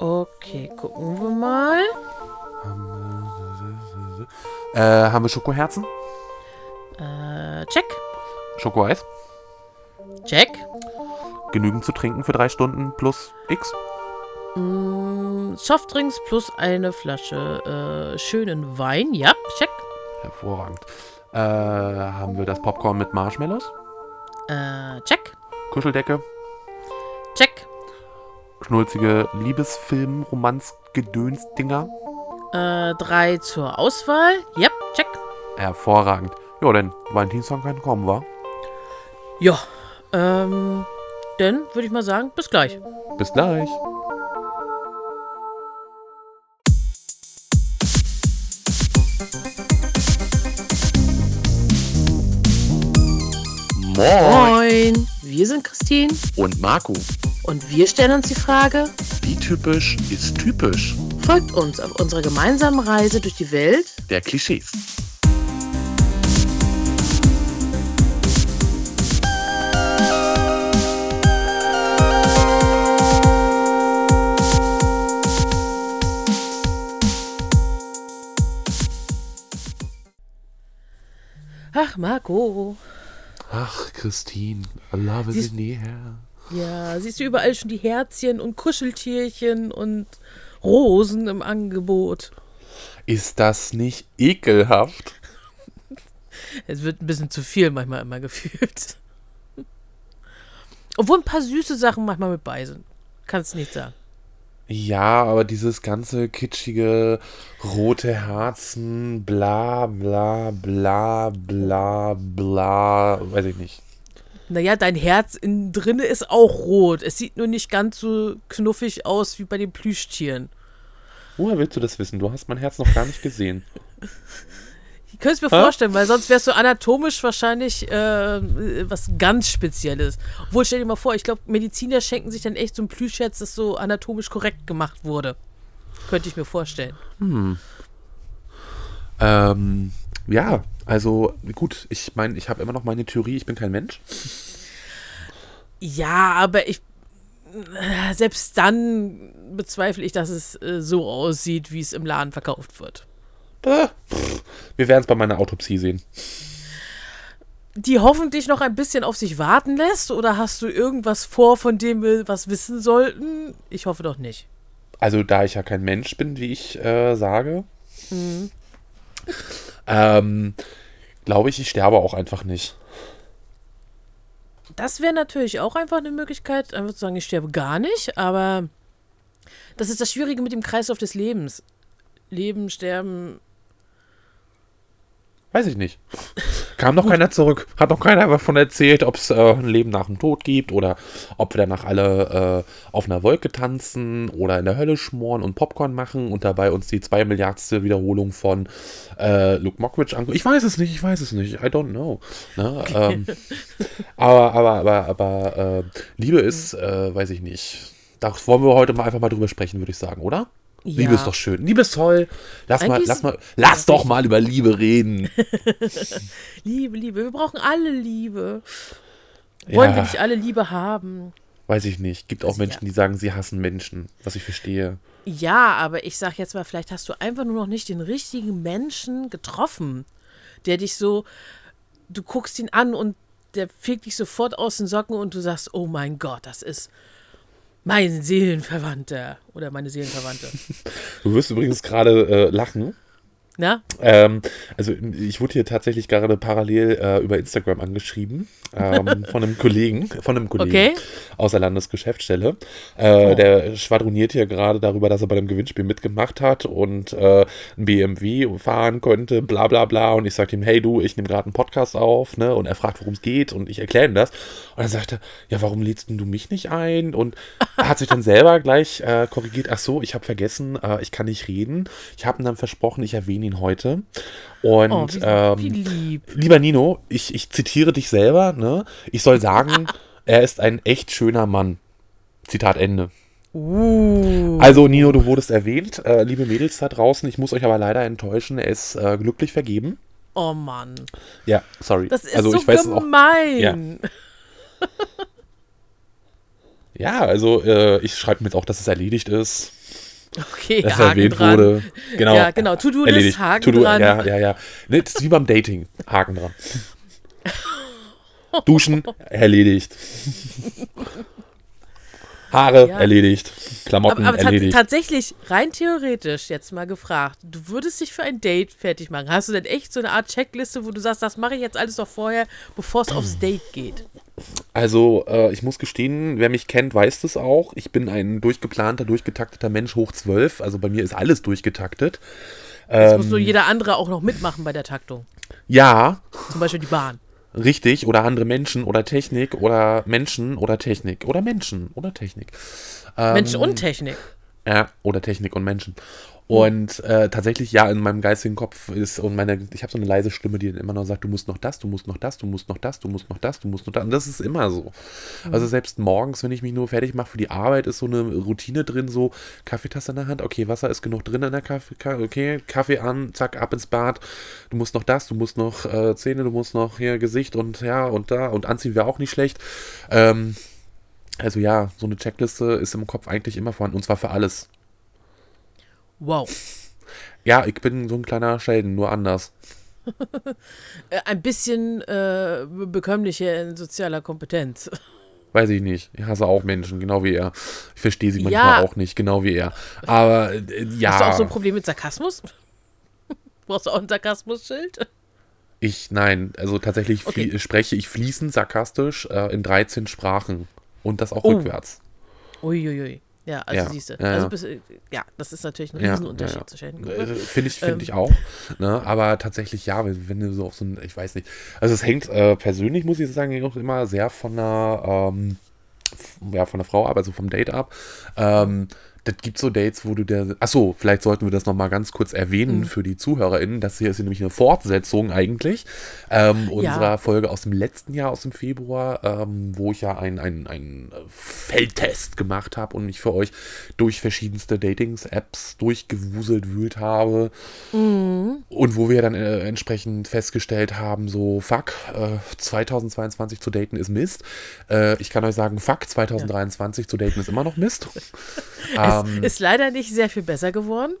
Okay, gucken wir mal. Äh, haben wir Schokoherzen? Äh, check. Schokoeis? Check. Genügend zu trinken für drei Stunden plus X? Mm, Softdrinks plus eine Flasche äh, schönen Wein. Ja, check. Hervorragend. Äh, haben wir das Popcorn mit Marshmallows? Äh, check. Kuscheldecke? Check. Schnulzige Liebesfilm-Romanz-Gedöns-Dinger? Äh, drei zur Auswahl. Yep, check. Hervorragend. Ja, denn Valentinstag kann kommen, wa? Ja, ähm, dann würde ich mal sagen, bis gleich. Bis gleich. Moin. Moin. Wir sind Christine Und Marco, und wir stellen uns die Frage, wie typisch ist typisch? folgt uns auf unserer gemeinsamen Reise durch die Welt Der Klischees. Ach, Marco. Ach, Christine, I love it in the air. Ja, siehst du überall schon die Herzchen und Kuscheltierchen und Rosen im Angebot. Ist das nicht ekelhaft? Es wird ein bisschen zu viel manchmal immer gefühlt. Obwohl ein paar süße Sachen manchmal mit bei sind. Kannst nicht sagen. Ja, aber dieses ganze kitschige rote Herzen, bla bla bla bla bla, weiß ich nicht. Naja, dein Herz innen drinne ist auch rot. Es sieht nur nicht ganz so knuffig aus wie bei den Plüschtieren. Woher willst du das wissen? Du hast mein Herz noch gar nicht gesehen. Ich könnte es mir Hä? vorstellen, weil sonst wärst du anatomisch wahrscheinlich äh, was ganz Spezielles. Obwohl, stell dir mal vor, ich glaube, Mediziner schenken sich dann echt so ein Plüschherz, das so anatomisch korrekt gemacht wurde. Könnte ich mir vorstellen. Ähm, ja, also gut, ich meine, ich habe immer noch meine Theorie, ich bin kein Mensch. Ja, aber ich. äh, Selbst dann bezweifle ich, dass es äh, so aussieht, wie es im Laden verkauft wird. Äh, pff, wir werden es bei meiner Autopsie sehen. Die hoffentlich noch ein bisschen auf sich warten lässt? Oder hast du irgendwas vor, von dem wir was wissen sollten? Ich hoffe doch nicht. Also da ich ja kein Mensch bin, wie ich äh, sage, ähm, glaube ich, ich sterbe auch einfach nicht. Das wäre natürlich auch einfach eine Möglichkeit, einfach zu sagen, ich sterbe gar nicht, aber das ist das Schwierige mit dem Kreislauf des Lebens. Leben, Sterben. Weiß ich nicht. Kam noch keiner zurück. Hat noch keiner davon erzählt, ob es äh, ein Leben nach dem Tod gibt oder ob wir danach alle äh, auf einer Wolke tanzen oder in der Hölle schmoren und Popcorn machen und dabei uns die zwei Milliardste Wiederholung von äh, Luke Mockridge angucken. Ich weiß es nicht, ich weiß es nicht. I don't know. Ne? Ähm, aber, aber, aber, aber äh, Liebe ist, äh, weiß ich nicht. Da wollen wir heute mal einfach mal drüber sprechen, würde ich sagen, oder? Ja. Liebe ist doch schön. Liebe ist toll. Lass mal, lass mal, lass doch mal über Liebe reden. Liebe, Liebe. Wir brauchen alle Liebe. Wollen wir Ja. nicht alle Liebe haben? Weiß ich nicht. Gibt auch Also, Menschen, ja. die sagen, sie hassen Menschen, was ich verstehe. Ja, aber ich sag jetzt mal, vielleicht hast du einfach nur noch nicht den richtigen Menschen getroffen, der dich so, du guckst ihn an und der fegt dich sofort aus den Socken und du sagst, oh mein Gott, das ist mein Seelenverwandter oder meine Seelenverwandte. Du wirst übrigens gerade äh, lachen. Na? Ähm, also ich wurde hier tatsächlich gerade parallel äh, über Instagram angeschrieben ähm, von einem Kollegen, von einem Kollegen Okay. aus der Landesgeschäftsstelle. Äh, Oh. Der schwadroniert hier gerade darüber, dass er bei dem Gewinnspiel mitgemacht hat und äh, ein BMW fahren konnte, bla bla bla. Und ich sagte ihm, hey du, ich nehme gerade einen Podcast auf, ne? Und er fragt, worum es geht und ich erkläre ihm das. Und dann sagte er, ja, warum lädst du mich nicht ein? Und er hat sich dann selber gleich äh, korrigiert, ach so, ich habe vergessen, äh, ich kann nicht reden. Ich habe ihm dann versprochen, ich erwähne ihn heute. Und Oh, wie, ähm, wie lieb. Lieber Nino, ich, ich zitiere dich selber, ne? Ich soll sagen, er ist ein echt schöner Mann. Zitat Ende. Uh. Also, Nino, du wurdest erwähnt. Äh, liebe Mädels da draußen, ich muss euch aber leider enttäuschen, er ist äh, glücklich vergeben. Oh Mann. Ja, sorry. Das ist also, so ich weiß es auch. gemein. Ja, also äh, ich schreibe mir jetzt auch, dass es erledigt ist. Okay, dass Haken erwähnt dran. wurde. Genau. Ja, genau. To-Do-List. Haken To-Do, dran. Ja, ja, ja. Nee, das ist wie beim Dating. Haken dran. Duschen, erledigt. Haare, Ja. erledigt. Klamotten, Aber, aber erledigt. tatsächlich, rein theoretisch, jetzt mal gefragt, du würdest dich für ein Date fertig machen. Hast du denn echt so eine Art Checkliste, wo du sagst, das mache ich jetzt alles noch vorher, bevor es aufs Date geht? Also, äh, ich muss gestehen, wer mich kennt, weiß das auch. Ich bin ein durchgeplanter, durchgetakteter Mensch hoch 12. Also bei mir ist alles durchgetaktet. Das Ähm, muss nur jeder andere auch noch mitmachen bei der Taktung. ja, Zum Beispiel die Bahn. Richtig. Oder andere Menschen oder Technik oder Menschen oder Technik oder Menschen oder Technik. Ähm, Menschen und Technik. Ja, oder Technik und Menschen. Und äh, tatsächlich, ja, in meinem geistigen Kopf ist, und meine, ich habe so eine leise Stimme, die dann immer noch sagt, du musst noch das, du musst noch das, du musst noch das, du musst noch das, du musst noch das. Und das ist immer so. Also selbst morgens, wenn ich mich nur fertig mache für die Arbeit, ist so eine Routine drin, so Kaffeetasse in der Hand, okay, Wasser ist genug drin in der Kaffee, Ka- okay, Kaffee an, zack, ab ins Bad, du musst noch das, du musst noch äh, Zähne, du musst noch hier Gesicht und ja und da und anziehen wäre auch nicht schlecht. Ähm, also ja, so eine Checkliste ist im Kopf eigentlich immer vorhanden und zwar für alles. Wow. Ja, ich bin so ein kleiner Sheldon, nur anders. Äh, ein bisschen äh, bekömmlicher in sozialer Kompetenz. Weiß ich nicht. Ich hasse auch Menschen, genau wie er. Ich verstehe sie Ja. manchmal auch nicht, genau wie er. Aber äh, ja, Hast du auch so ein Problem mit Sarkasmus? Brauchst du auch ein Sarkasmus-Schild? ich, nein, also tatsächlich Okay. spreche ich fließend sarkastisch äh, in 13 Sprachen. Und das auch Oh. rückwärts. Uiuiui. Ja, also Ja, siehst du. ja, also ja. du- ja, das ist natürlich ein Riesenunterschied ja, ja. zwischen Äh, den Finde ich, find Ähm. ich auch. Ne? Aber tatsächlich, ja, wenn, du so auf so ein, ich weiß nicht. Also es hängt äh, persönlich, muss ich sagen, auch immer sehr von der, ähm, ja, von der Frau ab, also vom Date ab. Ähm, das gibt so Dates, wo du der. Achso, vielleicht sollten wir das nochmal ganz kurz erwähnen für die ZuhörerInnen. Das hier ist nämlich eine Fortsetzung eigentlich ähm, unserer Folge aus dem letzten Jahr, aus dem Februar, ähm, wo ich ja einen ein Feldtest gemacht habe und mich für euch durch verschiedenste Datings-Apps durchgewuselt wühlt habe. Und wo wir dann äh, entsprechend festgestellt haben, so, fuck, äh, 2022 zu daten ist Mist. Äh, ich kann euch sagen, fuck, 2023 zu daten ist immer noch Mist. Es ähm, ist leider nicht sehr viel besser geworden.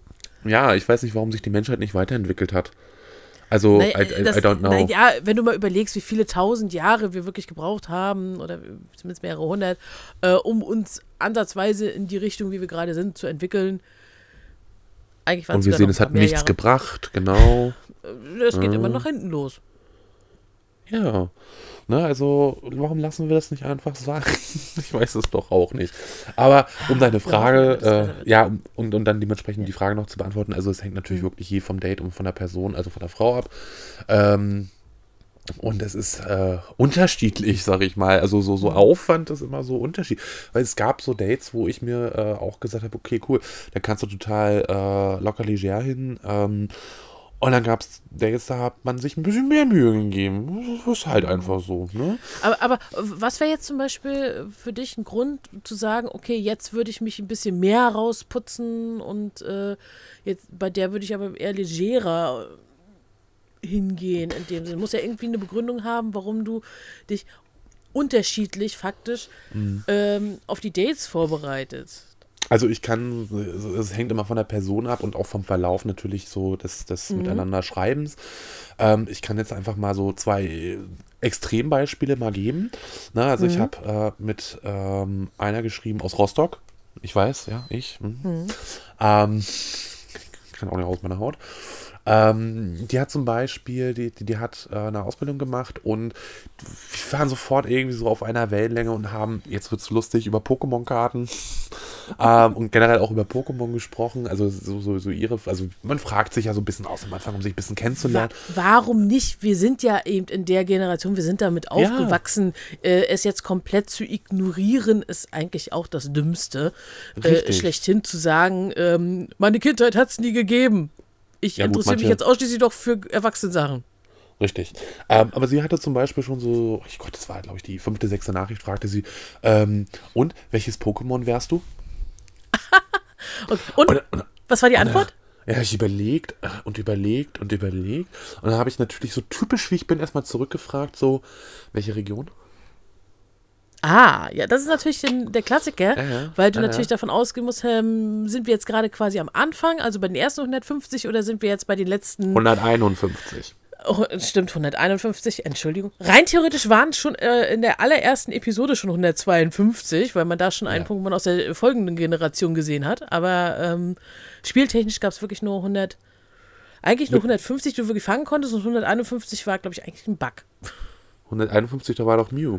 ja, ich weiß nicht, warum sich die Menschheit nicht weiterentwickelt hat. Also, Naja, I, I, das- I don't know. naja, wenn du mal überlegst, wie viele tausend Jahre wir wirklich gebraucht haben, oder zumindest mehrere hundert, äh, um uns ansatzweise in die Richtung, wie wir gerade sind, zu entwickeln. Eigentlich waren Und wir sehen, es hat nichts Jahre. gebracht, genau. Äh, Es geht immer nach hinten los. Ja. Ne, also, warum lassen wir das nicht einfach sein? ich weiß es doch auch nicht. Aber um deine Frage, äh, ja, und, und dann dementsprechend die Frage noch zu beantworten, also es hängt natürlich wirklich je vom Date und von der Person, also von der Frau ab. Ähm, und es ist äh, unterschiedlich, sag ich mal. Also so, so Aufwand ist immer so unterschiedlich. Weil es gab so Dates, wo ich mir äh, auch gesagt habe, okay, cool, da kannst du total äh, locker leger hin. Ähm, und dann gab es Dates, da hat man sich ein bisschen mehr Mühe gegeben. Das ist halt einfach so, ne? Aber, aber was wäre jetzt zum Beispiel für dich ein Grund zu sagen, okay, jetzt würde ich mich ein bisschen mehr rausputzen und äh, jetzt bei der würde ich aber eher legerer hingehen in dem Sinne. Muss ja irgendwie eine Begründung haben, warum du dich unterschiedlich faktisch ähm, auf die Dates vorbereitet. Also ich kann, es hängt immer von der Person ab und auch vom Verlauf natürlich so des, des Miteinander Schreibens. Ähm, ich kann jetzt einfach mal so zwei Extrembeispiele mal geben. Na, also ich habe äh, mit ähm, einer geschrieben aus Rostock. Ich weiß, ja, ich. hm. Ähm, kann auch nicht aus meiner Haut. Ähm, die hat zum Beispiel, die, die, die hat äh, eine Ausbildung gemacht und wir waren sofort irgendwie so auf einer Wellenlänge und haben, jetzt wird's lustig, über Pokémon-Karten ähm, und generell auch über Pokémon gesprochen. Also so, so, so ihre, also man fragt sich ja so ein bisschen aus am Anfang, um sich ein bisschen kennenzulernen. warum nicht? Wir sind ja eben in der Generation, wir sind damit aufgewachsen. Äh, es jetzt komplett zu ignorieren, ist eigentlich auch das Dümmste. Äh, schlechthin zu sagen, ähm, meine Kindheit hat es nie gegeben. Ich Ja, interessiere mich jetzt ausschließlich doch für Erwachsenensachen. Richtig. Ähm, aber sie hatte zum Beispiel schon so, ich Gott, das war, glaube ich, die fünfte, sechste Nachricht, fragte sie, ähm, und welches Pokémon wärst du? Und, und Und, und, was war die Antwort? Ja, ich überlegt und überlegt und überlegt. Und dann habe ich natürlich so typisch wie ich bin erstmal zurückgefragt, so, welche Region? Ah, ja, das ist natürlich den, der Klassiker, Ja, weil du Ja, natürlich ja. davon ausgehen musst, ähm, sind wir jetzt gerade quasi am Anfang, also bei den ersten 150 oder sind wir jetzt bei den letzten 151. Oh, stimmt, 151, Entschuldigung. Rein theoretisch waren es schon äh, in der allerersten Episode schon 152, weil man da schon einen. Punkt man aus der folgenden Generation gesehen hat. Aber ähm, spieltechnisch gab es wirklich nur 100, eigentlich nur 150, die du wirklich fangen konntest und 151 war, glaube ich, eigentlich ein Bug. 151, da war doch Mew.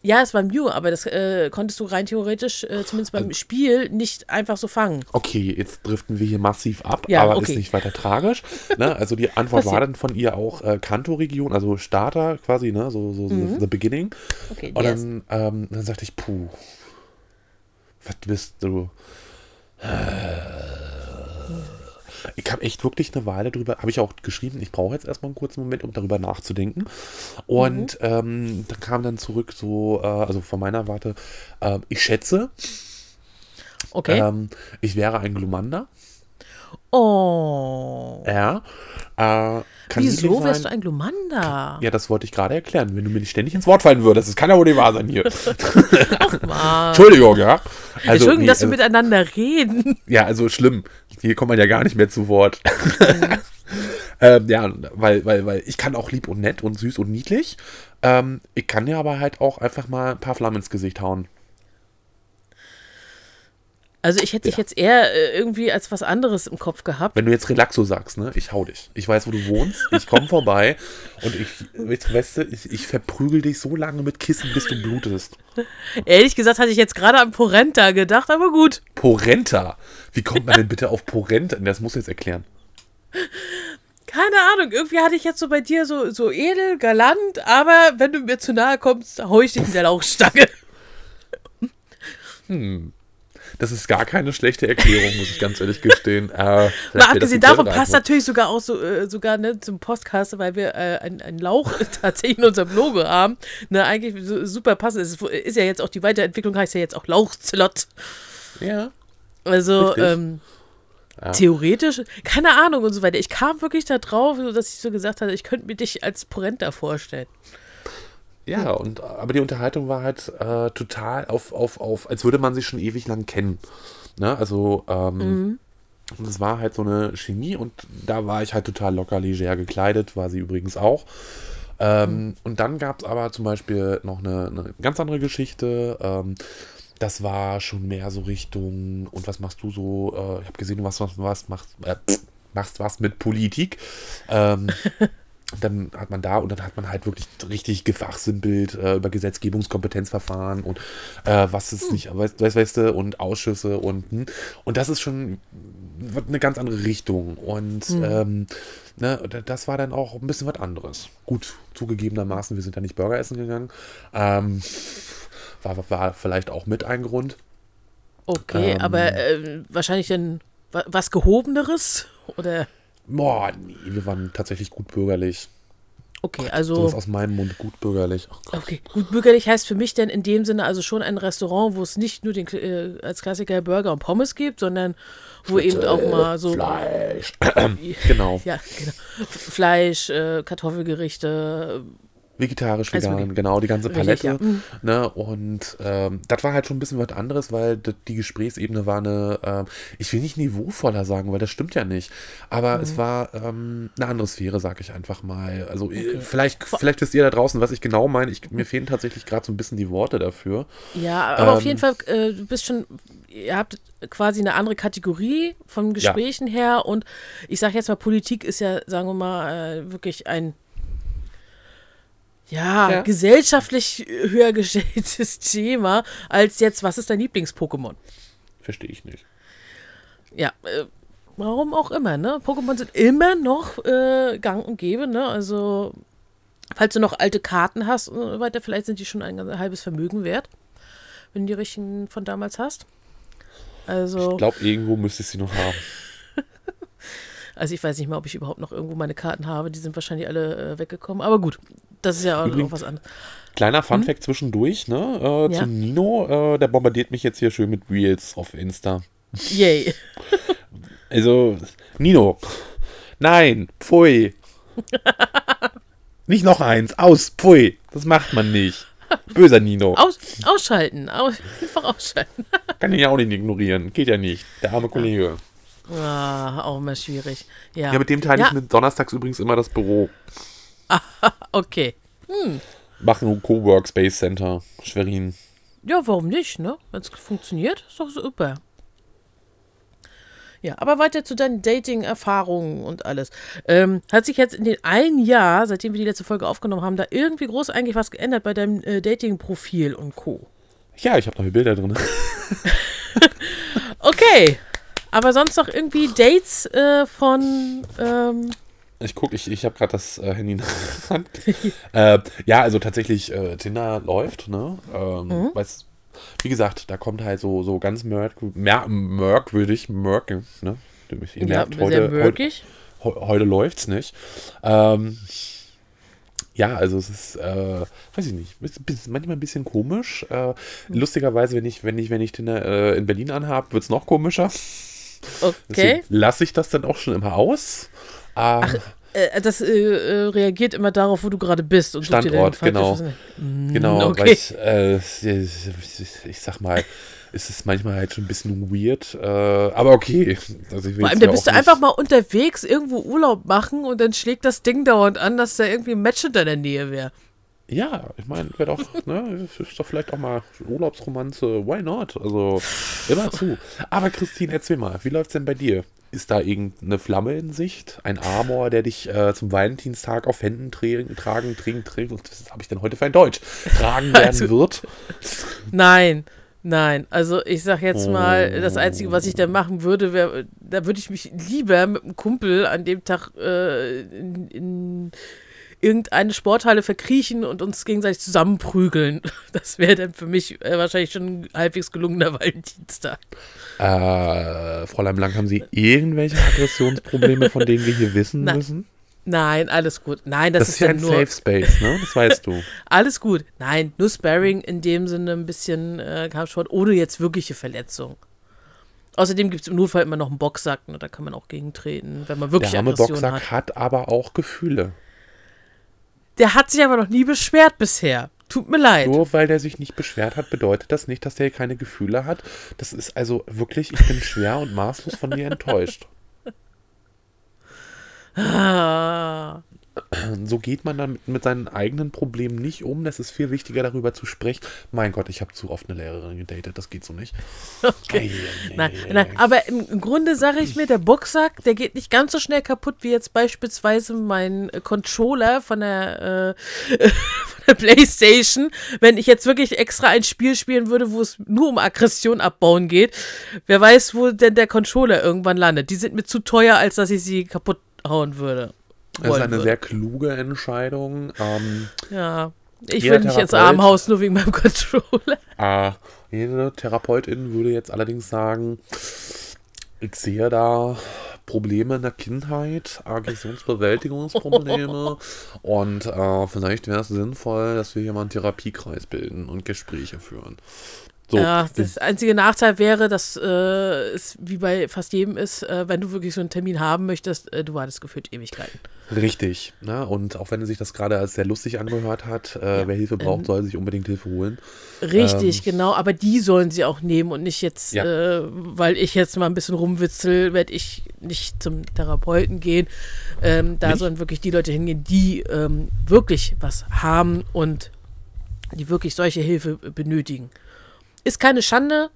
Ja, es war Mew, aber das äh, konntest du rein theoretisch, äh, zumindest beim Spiel, nicht einfach so fangen. Okay, jetzt driften wir hier massiv ab, Ja, aber okay. ist nicht weiter tragisch. Ne? Also die Antwort war dann von ihr auch äh, Kanto-Region, also Starter quasi, ne? so, so, so Mhm. the beginning. Okay, Und yes. dann, ähm, dann sagte ich, puh, was bist du? Ich habe echt wirklich eine Weile drüber, habe ich auch geschrieben, ich brauche jetzt erstmal einen kurzen Moment, um darüber nachzudenken. Und Mhm. ähm, dann kam dann zurück so, äh, also von meiner Warte, äh, ich schätze, Okay. ähm, ich wäre ein Glumanda. Oh. Ja. Äh, Wieso wärst du ein Glumanda? Ja, das wollte ich gerade erklären, wenn du mir nicht ständig ins Wort fallen würdest. Das kann ja wohl nicht wahr sein hier. Mann. Entschuldigung, ja. Also, Entschuldigung, nee, dass wir also, miteinander reden. Ja, also schlimm. Hier kommt man ja gar nicht mehr zu Wort. ähm, ja, weil, weil, weil ich kann auch lieb und nett und süß und niedlich. Ähm, ich kann dir aber halt auch einfach mal ein paar Flammen ins Gesicht hauen. Also ich hätte dich jetzt eher äh, irgendwie als was anderes im Kopf gehabt. Wenn du jetzt Relaxo sagst, ne, ich hau dich. Ich weiß, wo du wohnst. Ich komme vorbei und ich, weißt, du, ich, ich verprügel dich so lange mit Kissen, bis du blutest. Ehrlich gesagt hatte ich jetzt gerade an Porenta gedacht, aber gut. Porenta. Wie kommt man denn bitte auf Porenta? Das muss ich jetzt erklären. Keine Ahnung, irgendwie hatte ich jetzt so bei dir so, so edel, galant, aber wenn du mir zu nahe kommst, hau ich dich in der Lauchstange. Das ist gar keine schlechte Erklärung, muss ich ganz ehrlich gestehen. Äh, Mal abgesehen davon passt natürlich sogar auch so, äh, sogar ne, zum Podcast, weil wir äh, einen, Lauch tatsächlich in unserem Logo haben. Ne, eigentlich so, super passend. Es ist, ist ja jetzt auch die Weiterentwicklung, heißt ja jetzt auch Lauchslot. Ja. Also, ähm, Ja. theoretisch, keine Ahnung und so weiter. Ich kam wirklich da drauf, dass ich so gesagt hatte, ich könnte mir dich als Porenta vorstellen. Ja, und aber die Unterhaltung war halt äh, total auf, auf, auf, als würde man sich schon ewig lang kennen. Ne? Also, ähm, und es war halt so eine Chemie und da war ich halt total locker leger gekleidet, war sie übrigens auch. Ähm, Und dann gab es aber zum Beispiel noch eine, eine ganz andere Geschichte. Ähm, das war schon mehr so Richtung, und was machst du so? Äh, ich habe gesehen, du machst was, was machst, äh, machst was mit Politik. Ähm, und dann hat man da und dann hat man halt wirklich richtig gefachsimpelt äh, über Gesetzgebungskompetenzverfahren und äh, was ist nicht, weißt, weißt, weißt du, und Ausschüsse und hm. und das ist schon eine ganz andere Richtung und ähm, ne, da- das war dann auch ein bisschen was anderes. Gut, zugegebenermaßen, wir sind da nicht Burger essen gegangen. Ähm, war, war vielleicht auch mit ein Grund. Okay, Ähm. aber äh, wahrscheinlich dann wa- was Gehobeneres? Oder? Boah, nee, wir waren tatsächlich gut bürgerlich. Okay, So also. ist aus meinem Mund gut bürgerlich. Gott. Okay, gut bürgerlich heißt für mich denn in dem Sinne also schon ein Restaurant, wo es nicht nur den äh, als Klassiker Burger und Pommes gibt, sondern wo eben auch mal so Fleisch. genau. ja genau Fleisch, äh, Kartoffelgerichte. Vegetarisch, Also vegan, genau, die ganze Richtig, Palette. ja. Mhm. Ne? Und ähm, das war halt schon ein bisschen was anderes, weil die Gesprächsebene war eine, ähm, ich will nicht niveauvoller sagen, weil das stimmt ja nicht. Aber es war ähm, eine andere Sphäre, sag ich einfach mal. Also äh, vielleicht, vielleicht wisst ihr da draußen, was ich genau meine. Ich, mir fehlen tatsächlich gerade so ein bisschen die Worte dafür. Ja, aber auf Ähm. jeden Fall, äh, du bist schon, ihr habt quasi eine andere Kategorie von Gesprächen her und ich sage jetzt mal, Politik ist ja, sagen wir mal, äh, wirklich ein ja, Ja. gesellschaftlich höher gestelltes Thema als jetzt, was ist dein Lieblings-Pokémon? Verstehe ich nicht. Ja, äh, warum auch immer, ne? Pokémon sind immer noch äh, gang und gäbe, ne? Also, falls du noch alte Karten hast und so weiter, vielleicht sind die schon ein halbes Vermögen wert, wenn du die richtigen von damals hast. Also, Ich glaube, irgendwo müsste ich sie noch haben. also ich weiß nicht mal, ob ich überhaupt noch irgendwo meine Karten habe. Die sind wahrscheinlich alle äh, weggekommen. Aber gut, das ist ja auch, auch Übrigens- was anderes. Kleiner Funfact zwischendurch, ne? Äh. Ja. Zu Nino, äh, der bombardiert mich jetzt hier schön mit Reels auf Insta. Yay. Also, Nino. Nein, pfui. nicht noch eins, aus, pfui. Das macht man nicht. Böser Nino. Aus, ausschalten. Aus, einfach ausschalten. Kann ich ja auch nicht ignorieren. Geht ja nicht. Der arme Kollege. Ah, auch immer schwierig. Ja, Ja, mit dem teile Ja. ich mit donnerstags übrigens immer das Büro. Okay. Machen ein Coworkspace Center. Schwerin. Ja, warum nicht, ne? Wenn es funktioniert, ist doch super. Ja, aber weiter zu deinen Dating-Erfahrungen und alles. Ähm, hat sich jetzt in den einen Jahr, seitdem wir die letzte Folge aufgenommen haben, da irgendwie groß eigentlich was geändert bei deinem äh, Dating-Profil und Co. Ja, ich habe neue Bilder drin. Okay. Aber sonst noch irgendwie Dates äh, von. Ähm, Ich gucke, ich, ich habe gerade das äh, Handy in der Hand. äh, ja, also tatsächlich, äh, Tinder läuft, ne? Ähm, Mhm. weiß, wie gesagt, da kommt halt so, so ganz merk, mer, merkwürdig, merke, ne? Ihr ja, merkt, sehr heute, heute, heute läuft's nicht. Ähm, ja, also es ist, äh, weiß ich nicht, manchmal ein bisschen komisch. Äh, lustigerweise, wenn ich, wenn ich, wenn ich Tinder äh, in Berlin anhabe, wird's noch komischer. Okay. Lasse ich das dann auch schon immer aus. Ähm, Äh, das äh, äh, reagiert immer darauf, wo du gerade bist. Und Standort, genau. Mm, Genau, okay. weil ich, äh, ich, ich sag mal, es ist manchmal halt schon ein bisschen weird, äh, aber okay. Also Vor allem, da ja bist du nicht- einfach mal unterwegs, irgendwo Urlaub machen und dann schlägt das Ding dauernd an, dass da irgendwie ein Match in deiner Nähe wäre. Ja, ich meine, wäre doch, ne, ist doch vielleicht auch mal Urlaubsromanze, why not? Also, immer zu. Aber Christine, erzähl mal, wie läuft's denn bei dir? Ist da irgendeine Flamme in Sicht? Ein Amor, der dich äh, zum Valentinstag auf Händen tragen, tragen, tragen, und was habe ich denn heute für ein Deutsch? Tragen werden Also- wird? Nein, nein. Also ich sag jetzt mal, das Oh. Einzige, was ich da machen würde, wäre, da würde ich mich lieber mit einem Kumpel an dem Tag äh, in, in irgendeine Sporthalle verkriechen und uns gegenseitig zusammenprügeln. Das wäre dann für mich äh, wahrscheinlich schon ein halbwegs gelungener Valentinstag. Äh, Fräulein Blank, haben Sie irgendwelche Aggressionsprobleme, von denen wir hier wissen Nein, müssen? Nein, alles gut. Nein, das, Das, ist ja ein nur Safe Space, ne? Das weißt du. alles gut. Nein, nur Sparring in dem Sinne ein bisschen äh, Kampfsport ohne jetzt wirkliche Verletzung. Außerdem gibt es im Notfall immer noch einen Boxsack, ne, da kann man auch gegentreten, wenn man wirklich Der arme Aggression Boxsack hat. hat aber auch Gefühle. Der hat sich aber noch nie beschwert bisher. Tut mir leid. Nur weil der sich nicht beschwert hat, bedeutet das nicht, dass der keine Gefühle hat. Das ist also wirklich, ich bin schwer und maßlos von dir enttäuscht. Ah, So geht man dann mit, seinen eigenen Problemen nicht um. Das ist viel wichtiger, darüber zu sprechen. Mein Gott, ich habe zu oft eine Lehrerin gedatet, das geht so nicht. okay. Ei, ei, Nein, ei, nein, ei. aber im, im Grunde sage ich mir, der Boxsack, der geht nicht ganz so schnell kaputt wie jetzt beispielsweise mein äh, Controller von der, äh, von der Playstation. Wenn ich jetzt wirklich extra ein Spiel spielen würde, wo es nur um Aggression abbauen geht, wer weiß, wo denn der Controller irgendwann landet. Die sind mir zu teuer, als dass ich sie kaputt hauen würde. Das ist eine würde. sehr kluge Entscheidung. Ähm, Ja. Ich will nicht ins Armhaus nur wegen meinem Controller. Äh, jede Therapeutin würde jetzt allerdings sagen, ich sehe da Probleme in der Kindheit, Aggressionsbewältigungsprobleme und äh, vielleicht wäre es sinnvoll, dass wir hier mal einen Therapiekreis bilden und Gespräche führen. So, Ja, das einzige Nachteil wäre, dass äh, es wie bei fast jedem ist, äh, wenn du wirklich so einen Termin haben möchtest, äh, du wartest gefühlt Ewigkeiten. richtig. Ne? Und auch wenn sich das gerade als sehr lustig angehört hat, äh, wer Hilfe braucht, soll sich unbedingt Hilfe holen. Richtig, genau, aber die sollen sie auch nehmen und nicht jetzt, Ja. äh, weil ich jetzt mal ein bisschen rumwitzel, werde ich nicht zum Therapeuten gehen. Ähm, da Nicht? sollen wirklich die Leute hingehen, die ähm, wirklich was haben und die wirklich solche Hilfe benötigen. Ist keine Schande,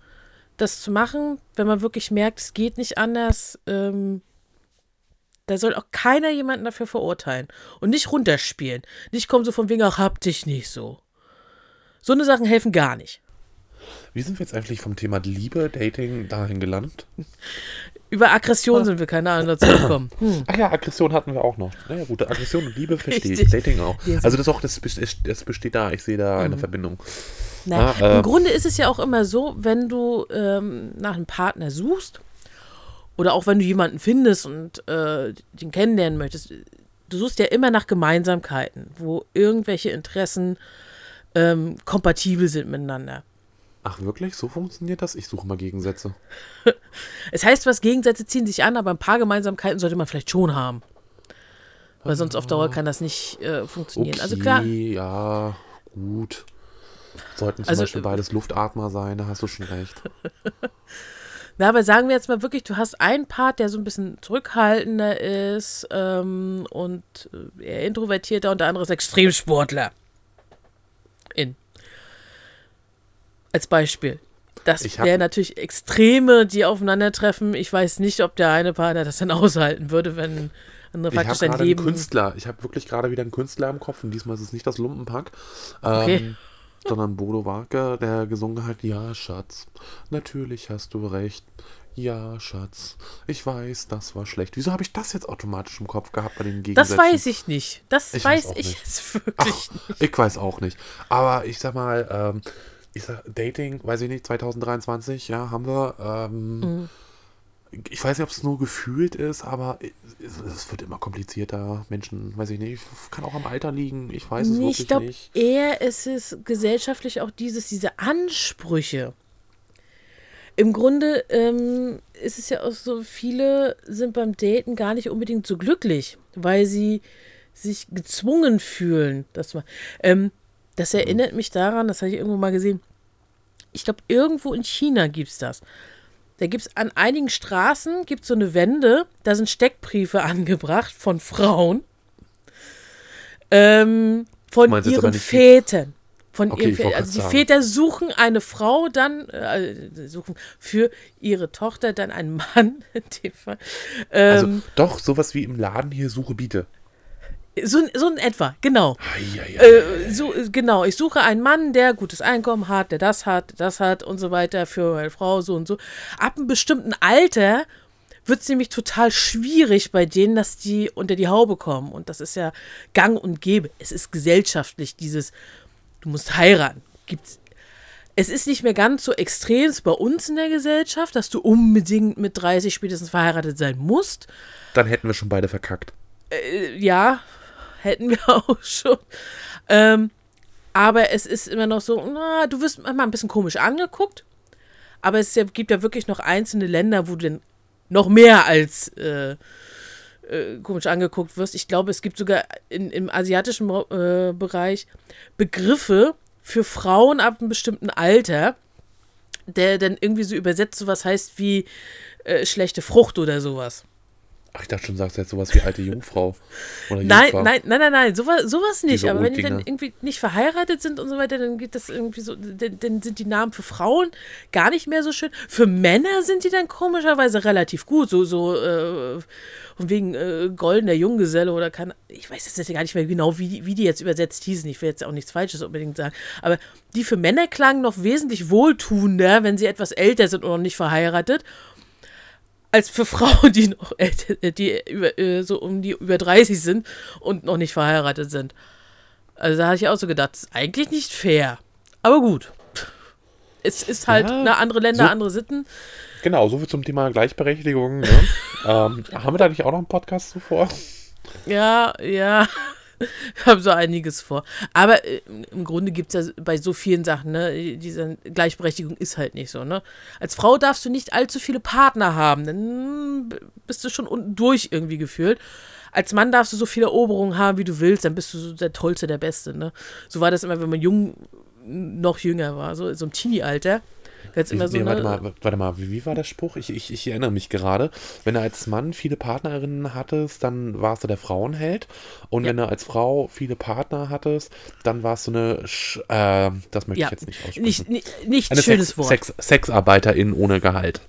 das zu machen, wenn man wirklich merkt, es geht nicht anders. Ähm, da soll auch keiner jemanden dafür verurteilen und nicht runterspielen. Nicht kommen so von wegen, ach, hab dich nicht so. So eine Sachen helfen gar nicht. Wie sind wir jetzt eigentlich vom Thema Liebe, Dating dahin gelandet? Über Aggression sind wir keine Ahnung dazu gekommen. Hm. Ach ja, Aggression hatten wir auch noch. Naja gut, Aggression und Liebe verstehe ich. Dating auch. Also das auch, das, das besteht da, ich sehe da eine Verbindung. Na, Ah, äh. Im Grunde ist es ja auch immer so, wenn du ähm, nach einem Partner suchst oder auch wenn du jemanden findest und äh, den kennenlernen möchtest, du suchst ja immer nach Gemeinsamkeiten, wo irgendwelche Interessen ähm, kompatibel sind miteinander. Ach wirklich? So funktioniert das? Ich suche mal Gegensätze. Es heißt, was Gegensätze ziehen sich an, aber ein paar Gemeinsamkeiten sollte man vielleicht schon haben. Weil sonst auf Dauer kann das nicht äh, funktionieren. Okay, Also klar, ja, gut. Sollten zum Also, Beispiel beides Luftatmer sein, da hast du schon recht. Na, aber sagen wir jetzt mal wirklich, du hast einen Part, der so ein bisschen zurückhaltender ist ähm, und äh, eher introvertierter und der andere ist Extremsportler. In. Als Beispiel. Das Ich wären natürlich Extreme, die aufeinandertreffen. Ich weiß nicht, ob der eine Partner das dann aushalten würde, wenn andere Ich habe praktisch sein gerade einen Leben. Künstler, ich habe wirklich gerade wieder einen Künstler im Kopf und diesmal ist es nicht das Lumpenpack, ähm, Okay. Sondern Bodo Warke, der gesungen hat, ja Schatz, natürlich hast du recht, ja Schatz, ich weiß, das war schlecht. Wieso habe ich das jetzt automatisch im Kopf gehabt bei den Das Gegensätzen? weiß ich nicht. Das Ich weiß, weiß ich nicht. jetzt wirklich Ach, ich weiß auch nicht. Aber ich sag mal, ähm, ich sag, Dating, weiß ich nicht, 2023, ja, haben wir. Ähm, Mhm. Ich weiß nicht, ob es nur gefühlt ist, aber es, wird immer komplizierter. Menschen, weiß ich nicht, kann auch am Alter liegen. Ich weiß es Nee, wirklich ich glaube, nicht. eher ist es gesellschaftlich auch dieses, diese Ansprüche. Im Grunde ähm, ist es ja auch so, viele sind beim Daten gar nicht unbedingt so glücklich, weil sie sich gezwungen fühlen. Das, mal, ähm, das erinnert mich daran, das habe ich irgendwo mal gesehen. Ich glaube, irgendwo in China gibt es das. Da gibt es an einigen Straßen gibt's so eine Wände, da sind Steckbriefe angebracht von Frauen. Ähm, von meinst ihren Vätern. Von Okay, ihren Vätern. Also die sagen. Väter suchen eine Frau dann, äh, suchen für ihre Tochter dann einen Mann, in dem Fall. Also Ähm, doch, sowas wie im Laden hier Suche Biete. So, so in etwa, genau. Eieiei. Äh, so, äh, genau, ich suche einen Mann, der gutes Einkommen hat, der das hat, der das hat und so weiter für meine Frau, so und so. Ab einem bestimmten Alter wird es nämlich total schwierig bei denen, dass die unter die Haube kommen. Und das ist ja gang und gäbe. Es ist gesellschaftlich dieses, du musst heiraten. Gibt's. Es ist nicht mehr ganz so extrem bei uns in der Gesellschaft, dass du unbedingt mit 30 spätestens verheiratet sein musst. Dann hätten wir schon beide verkackt. Ja, hätten wir auch schon. Ähm, aber es ist immer noch so, na, du wirst manchmal ein bisschen komisch angeguckt. Aber es gibt ja wirklich noch einzelne Länder, wo du denn noch mehr als äh, äh, komisch angeguckt wirst. Ich glaube, es gibt sogar in, im asiatischen äh, Bereich Begriffe für Frauen ab einem bestimmten Alter, der dann irgendwie so übersetzt sowas heißt wie äh, schlechte Frucht oder sowas. Ach, ich dachte schon, sagst du jetzt sowas wie alte Jungfrau. Oder Nein, Jungfer. nein, nein, nein, nein, sowas, sowas nicht. Diese Aber wenn die dann irgendwie nicht verheiratet sind und so weiter, dann geht das irgendwie so, dann, dann sind die Namen für Frauen gar nicht mehr so schön. Für Männer sind die dann komischerweise relativ gut, so, so, äh, von wegen äh, goldener Junggeselle oder kann, ich weiß jetzt gar nicht mehr genau, wie die, wie die jetzt übersetzt hießen. Ich will jetzt auch nichts Falsches unbedingt sagen. Aber die für Männer klangen noch wesentlich wohltuender, wenn sie etwas älter sind und noch nicht verheiratet als für Frauen, die noch älter, die über, äh, so um die über 30 sind und noch nicht verheiratet sind. Also da habe ich auch so gedacht, das ist eigentlich nicht fair. Aber gut. Es ist halt Ja, eine andere Länder, so- andere Sitten. Genau, soviel zum Thema Gleichberechtigung. Ne? ähm, haben wir da nicht auch noch einen Podcast zuvor? Ja, ja. Ich habe so einiges vor. Aber äh, im Grunde gibt es ja bei so vielen Sachen, ne, diese Gleichberechtigung ist halt nicht so, ne? Als Frau darfst du nicht allzu viele Partner haben, dann b- bist du schon unten durch irgendwie gefühlt. Als Mann darfst du so viele Eroberungen haben, wie du willst, dann bist du so der Tollste, der Beste, ne? So war das immer, wenn man jung, noch jünger war, so, so im Teenie-Alter. Jetzt immer so, nee, warte, mal, warte mal, wie, wie war der Spruch? Ich, ich, ich erinnere mich gerade. Wenn du als Mann viele Partnerinnen hattest, dann warst du der Frauenheld. Und Ja. wenn du als Frau viele Partner hattest, dann warst du eine, Sch äh, das möchte ja, ich jetzt nicht aussprechen. nicht, nicht, nicht eine schönes Sex, Wort. Sex, Sexarbeiterin ohne Gehalt.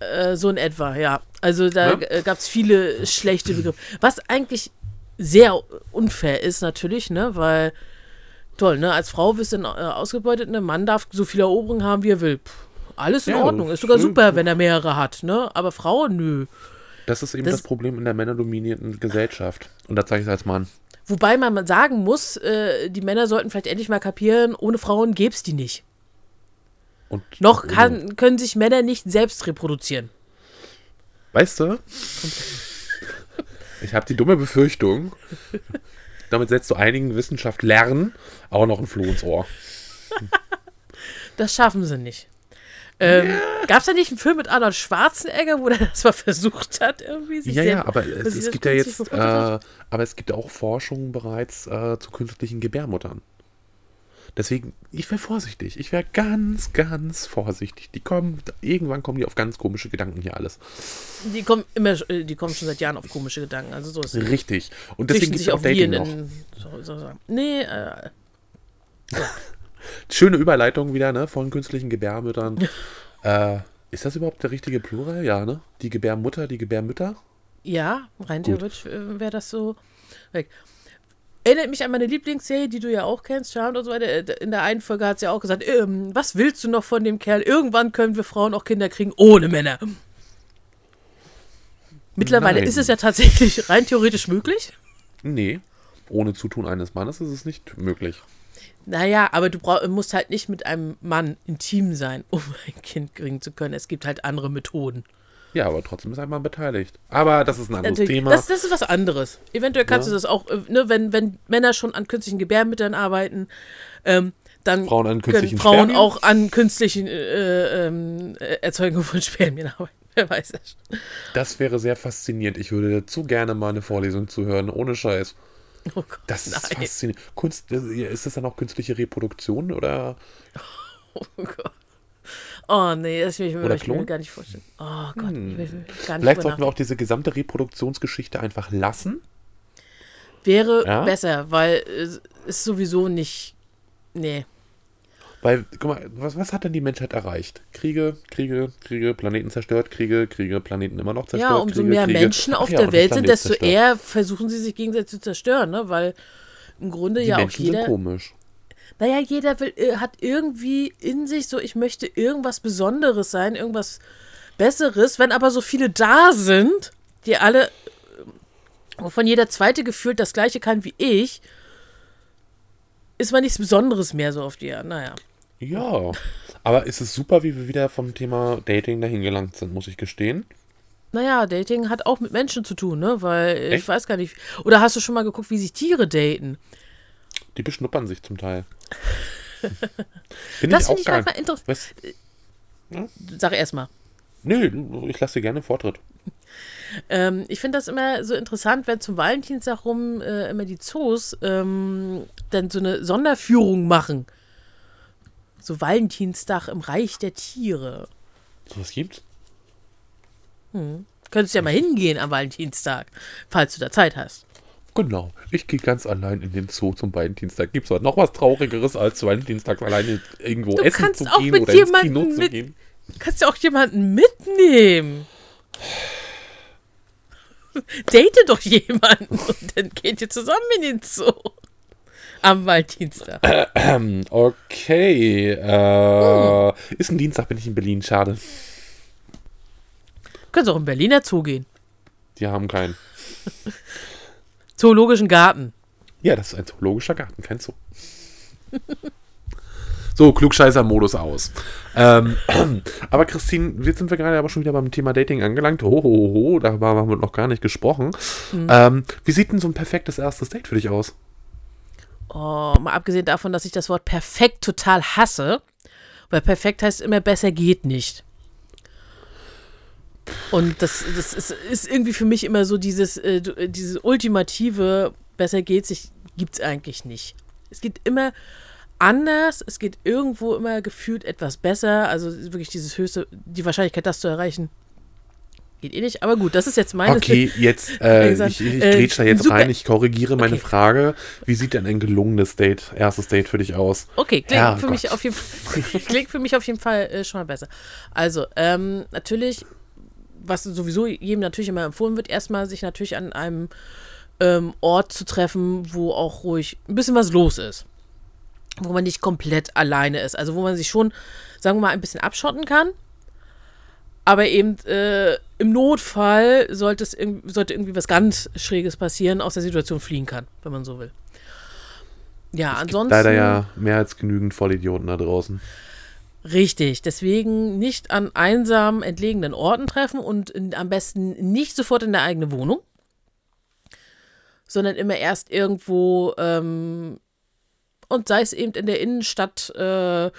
Äh, so in etwa, ja. Also da Ja. äh, gab es viele schlechte Begriffe. Was eigentlich sehr unfair ist natürlich, ne, weil toll, ne, als Frau wirst du äh, ausgebeutet, ne, Mann darf so viel Eroberung haben, wie er will. Pff, alles in Ja, Ordnung, ist sogar super, wenn er mehrere hat, ne, aber Frauen, nö. Das ist eben Das- das, Problem in der männerdominierten Gesellschaft. Und da zeige ich es als Mann. Wobei man sagen muss, äh, die Männer sollten vielleicht endlich mal kapieren, ohne Frauen gäbe es die nicht. Und Noch kann, können sich Männer nicht selbst reproduzieren. Weißt du? Ich habe die dumme Befürchtung, damit setzt du einigen Wissenschaftlern auch noch ein Floh ins Ohr. Das schaffen sie nicht. Ähm, Gab es da nicht einen Film mit Arnold Schwarzenegger, wo der das mal versucht hat, irgendwie sich Ja, ja, aber es, es gibt ja jetzt, äh, aber es gibt auch Forschung bereits äh, zu künstlichen Gebärmuttern. Deswegen, ich wäre vorsichtig. Ich wäre ganz, ganz vorsichtig. Die kommen, irgendwann kommen die auf ganz komische Gedanken hier alles. Die kommen immer, äh, die kommen schon seit Jahren auf komische Gedanken. Also so ist. Richtig. Und deswegen gibt es auch Dating noch. in. So, so, so. Nee, äh, Schöne Überleitung wieder, ne? Von künstlichen Gebärmüttern. äh, ist das überhaupt der richtige Plural? Ja, ne? Die Gebärmutter, die Gebärmütter? ja, rein Gut. theoretisch äh, wäre das so weg. Erinnert mich an meine Lieblingsserie, die du ja auch kennst, Charmed und so weiter. Äh, In der einen Folge hat sie auch gesagt, ähm, was willst du noch von dem Kerl? Irgendwann können wir Frauen auch Kinder kriegen ohne Männer. Mittlerweile Nein. ist es ja tatsächlich rein theoretisch möglich. Nee. Ohne Zutun eines Mannes ist es nicht möglich. Naja, aber du brauch, musst halt nicht mit einem Mann intim sein, um ein Kind kriegen zu können. Es gibt halt andere Methoden. Ja, aber trotzdem ist ein Mann beteiligt. Aber das ist ein anderes Natürlich, Thema. Das, das ist was anderes. Eventuell kannst Ja. du das auch, äh, ne, wenn, wenn Männer schon an künstlichen Gebärmüttern arbeiten, ähm, dann Frauen an können künstlichen Frauen Spermien? auch an künstlichen äh, ähm, äh, Erzeugungen von Spermien arbeiten. Wer weiß das. Das wäre sehr faszinierend. Ich würde zu gerne mal eine Vorlesung zuhören, ohne Scheiß. Oh Gott, Das ist nein. faszinierend. Kunst, ist das dann auch künstliche Reproduktion oder? Oh Gott. Oh nee, das will ich mir, ich mir gar nicht vorstellen. Oh Gott, Hm. ich will, will gar nicht Vielleicht sollten wir auch diese gesamte Reproduktionsgeschichte einfach lassen. Wäre Ja? besser, weil es ist sowieso nicht. Nee. Weil, guck mal, was, was hat denn die Menschheit erreicht? Kriege, Kriege, Kriege, Planeten zerstört, Kriege, Kriege, Planeten immer noch zerstört. Ja, umso Kriege, mehr Kriege. Menschen Ach auf ja, der und Welt sind, desto zerstört. eher versuchen sie sich gegenseitig zu zerstören, ne? Weil im Grunde Die ja auch Menschen jeder. sind komisch. Naja, jeder will, äh, hat irgendwie in sich so, ich möchte irgendwas Besonderes sein, irgendwas Besseres. Wenn aber so viele da sind, die alle, äh, wovon jeder Zweite gefühlt das Gleiche kann wie ich, ist man nichts Besonderes mehr so auf die Art. Naja. Ja, aber es ist super, wie wir wieder vom Thema Dating dahin gelangt sind, muss ich gestehen. Naja, Dating hat auch mit Menschen zu tun, ne? Weil äh, ich Echt? weiß gar nicht. Oder hast du schon mal geguckt, wie sich Tiere daten? Die beschnuppern sich zum Teil. Finde Das ich auch finde ich geil. manchmal interessant. Was? Sag erst mal. Nö, ich lasse dir gerne Vortritt. Ähm, ich finde das immer so interessant, wenn zum Valentinstag rum äh, immer die Zoos ähm, dann so eine Sonderführung machen. So Valentinstag im Reich der Tiere. So was gibt's? Könntest ja mal hingehen am Valentinstag, falls du da Zeit hast. Genau. Ich gehe ganz allein in den Zoo zum Valentinstag. Gibt es heute noch was Traurigeres, als zu Valentinstag alleine irgendwo Du essen kannst zu gehen oder ins Kino zu mit- gehen? Du kannst ja auch jemanden mitnehmen. Date doch jemanden und dann geht ihr zusammen in den Zoo. Am Valentinstag. Okay. Äh, Hm. Ist ein Dienstag, bin ich in Berlin. Schade. Kannst auch im Berliner Zoo gehen. Die haben keinen. Zoologischen Garten. Ja, das ist ein zoologischer Garten, kein Zoo. So, Klugscheißer-Modus aus. Ähm, aber Christine, jetzt sind wir gerade aber schon wieder beim Thema Dating angelangt. Ho, ho, ho, ho darüber haben wir noch gar nicht gesprochen. Mhm. Ähm, wie sieht denn so ein perfektes erstes Date für dich aus? Oh, mal abgesehen davon, dass ich das Wort perfekt total hasse, weil perfekt heißt immer besser geht nicht. Und das, das ist, ist irgendwie für mich immer so dieses, äh, äh, dieses ultimative, besser geht's nicht, gibt's eigentlich nicht. Es geht immer anders, es geht irgendwo immer gefühlt etwas besser, also wirklich dieses höchste, die Wahrscheinlichkeit, das zu erreichen, geht eh nicht. Aber gut, das ist jetzt meine Okay, jetzt, äh, gesagt, ich, ich äh, da jetzt super- rein, ich korrigiere meine Okay. Frage. Wie sieht denn ein gelungenes Date, erstes Date für dich aus? Okay, klingt, für mich, auf jeden, klingt für mich auf jeden Fall äh, schon mal besser. Also, ähm, natürlich, was sowieso jedem natürlich immer empfohlen wird, erstmal sich natürlich an einem ähm, Ort zu treffen, wo auch ruhig ein bisschen was los ist. Wo man nicht komplett alleine ist. Also, wo man sich schon, sagen wir mal, ein bisschen abschotten kann. Aber eben äh, im Notfall sollte, es irg- sollte irgendwie was ganz Schräges passieren, aus der Situation fliehen kann, wenn man so will. Ja, ansonsten. Leider ja mehr als genügend Vollidioten da draußen. Richtig, deswegen nicht an einsamen, entlegenen Orten treffen und in, am besten nicht sofort in der eigenen Wohnung, sondern immer erst irgendwo ähm, und sei es eben in der Innenstadt äh,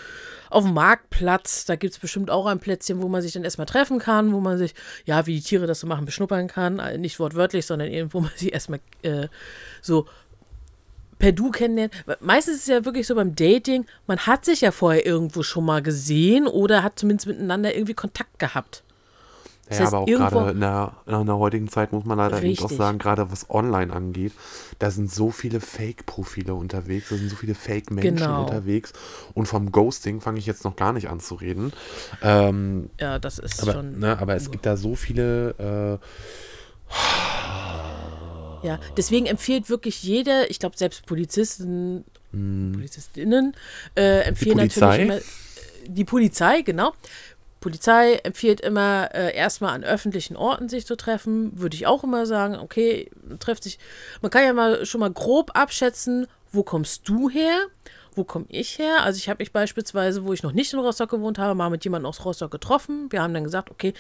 auf dem Marktplatz, da gibt es bestimmt auch ein Plätzchen, wo man sich dann erstmal treffen kann, wo man sich, ja, wie die Tiere das so machen, beschnuppern kann, Äh, nicht wortwörtlich, sondern eben, wo man sich erstmal äh, so per Du kennenlernen. Meistens ist es ja wirklich so beim Dating, man hat sich ja vorher irgendwo schon mal gesehen oder hat zumindest miteinander irgendwie Kontakt gehabt. Das ja, heißt, aber auch gerade in der, in der heutigen Zeit muss man leider auch sagen, gerade was online angeht, da sind so viele Fake-Profile unterwegs, da sind so viele Fake-Menschen genau. unterwegs. Und vom Ghosting fange ich jetzt noch gar nicht an zu reden. Ähm, ja, das ist aber, schon. Ne, aber es gibt da so viele. Äh, ja, deswegen empfiehlt wirklich jeder, ich glaube selbst Polizisten, hm. Polizistinnen, äh, empfehlen natürlich immer, die Polizei, genau. Polizei empfiehlt immer, äh, erstmal an öffentlichen Orten sich zu treffen. Würde ich auch immer sagen, okay, trifft sich. Man kann ja mal schon mal grob abschätzen, wo kommst du her? Wo komme ich her? Also ich habe mich beispielsweise, wo ich noch nicht in Rostock gewohnt habe, mal mit jemandem aus Rostock getroffen. Wir haben dann gesagt, okay,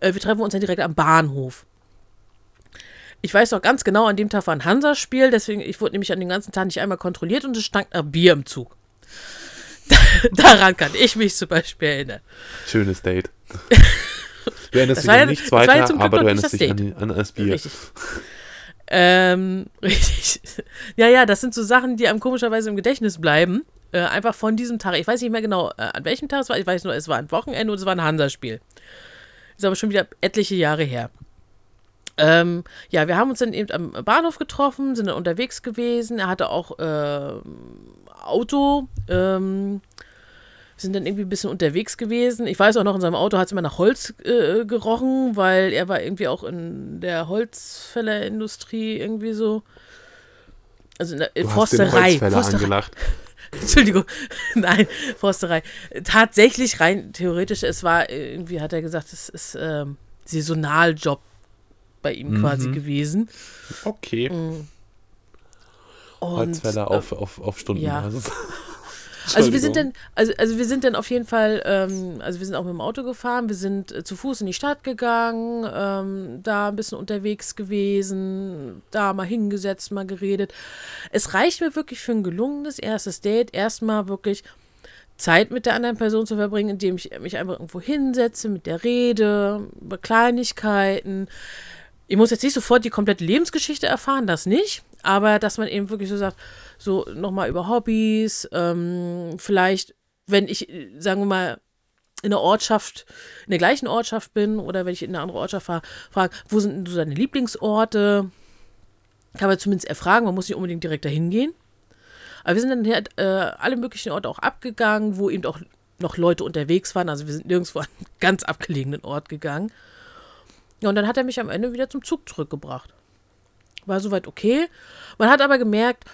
äh, wir treffen uns dann direkt am Bahnhof. Ich weiß noch ganz genau, an dem Tag war ein Hansa-Spiel, deswegen, ich wurde nämlich an den ganzen Tag nicht einmal kontrolliert und es stank nach Bier im Zug. Daran kann ich mich zum Beispiel erinnern. Schönes Date. Du erinnerst dich an nichts weiter, aber du erinnerst dich an, an, das Bier. Richtig. Ähm, richtig. Ja, ja, das sind so Sachen, die einem komischerweise im Gedächtnis bleiben. Äh, einfach von diesem Tag. Ich weiß nicht mehr genau, äh, an welchem Tag es war. Ich weiß nur, es war ein Wochenende und es war ein Hansa-Spiel. Ist aber schon wieder etliche Jahre her. Ähm, ja, wir haben uns dann eben am Bahnhof getroffen, sind dann unterwegs gewesen. Er hatte auch äh, Auto. Ähm, sind dann irgendwie ein bisschen unterwegs gewesen. Ich weiß auch noch, in seinem Auto hat es immer nach Holz äh, gerochen, weil er war irgendwie auch in der Holzfällerindustrie irgendwie so. Also in der du Forsterei. Hast den Forsterei. angelacht. Entschuldigung, nein, Forsterei. Tatsächlich rein theoretisch, es war irgendwie, hat er gesagt, es ist ähm, Saisonaljob bei ihm mhm. quasi gewesen. Okay. Mhm. Holzfäller auf, auf, auf Stundenbasis. Ja. Also wir sind dann, also, also wir sind dann auf jeden Fall, ähm, also wir sind auch mit dem Auto gefahren, wir sind äh, zu Fuß in die Stadt gegangen, ähm, da ein bisschen unterwegs gewesen, da mal hingesetzt, mal geredet. Es reicht mir wirklich für ein gelungenes erstes Date, erstmal wirklich Zeit mit der anderen Person zu verbringen, indem ich mich einfach irgendwo hinsetze, mit der Rede, über Kleinigkeiten. Ich muss jetzt nicht sofort die komplette Lebensgeschichte erfahren, das nicht, aber dass man eben wirklich so sagt, so nochmal über Hobbys, ähm, vielleicht, wenn ich, sagen wir mal, in der Ortschaft, in der gleichen Ortschaft bin oder wenn ich in eine andere Ortschaft fahre, frage, wo sind so deine Lieblingsorte? Kann man zumindest erfragen, man muss nicht unbedingt direkt dahin gehen. Aber wir sind dann halt, äh, alle möglichen Orte auch abgegangen, wo eben auch noch Leute unterwegs waren. Also wir sind nirgendwo an einen ganz abgelegenen Ort gegangen. Ja, und dann hat er mich am Ende wieder zum Zug zurückgebracht. War soweit okay. Man hat aber gemerkt,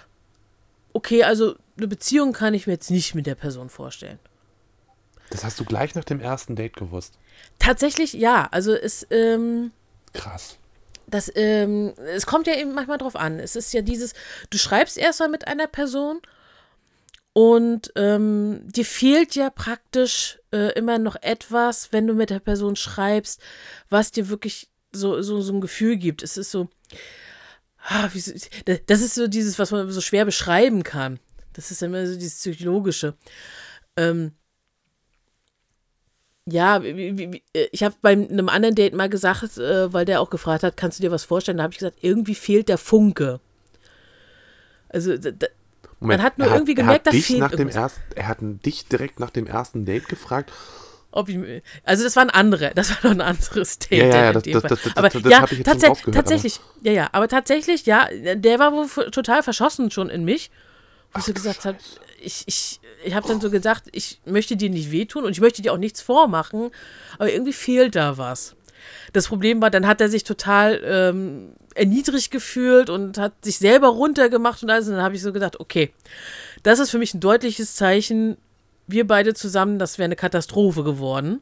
okay, also eine Beziehung kann ich mir jetzt nicht mit der Person vorstellen. Das hast du gleich nach dem ersten Date gewusst. Tatsächlich ja. Also es. Ähm, Krass. Das, ähm, es kommt ja eben manchmal drauf an. Es ist ja dieses, du schreibst erstmal mit einer Person und ähm, dir fehlt ja praktisch äh, immer noch etwas, wenn du mit der Person schreibst, was dir wirklich so, so, so ein Gefühl gibt. Es ist so, ah, wie, das ist so dieses, was man so schwer beschreiben kann. Das ist immer so dieses Psychologische. Ähm, ja, äh, ich habe bei einem anderen Date mal gesagt, äh, weil der auch gefragt hat, kannst du dir was vorstellen? Da habe ich gesagt, irgendwie fehlt der Funke. Also, da, Moment, man hat nur irgendwie gemerkt, da fehlt nach dem erst, Er hat dich direkt nach dem ersten Date gefragt, ob ich, also das war ein anderer, das war noch ein anderes Thema. Ja, ja, das, das, das, das, aber das, ja, tats tatsächlich, aber. ja, ja, aber tatsächlich, ja, der war wohl total verschossen schon in mich, wo ich so gesagt habe, ich, ich, ich habe dann so gesagt, ich möchte dir nicht wehtun und ich möchte dir auch nichts vormachen, aber irgendwie fehlt da was. Das Problem war, dann hat er sich total ähm, erniedrigt gefühlt und hat sich selber runtergemacht und alles. Und dann habe ich so gedacht, okay, das ist für mich ein deutliches Zeichen, wir beide zusammen, das wäre eine Katastrophe geworden.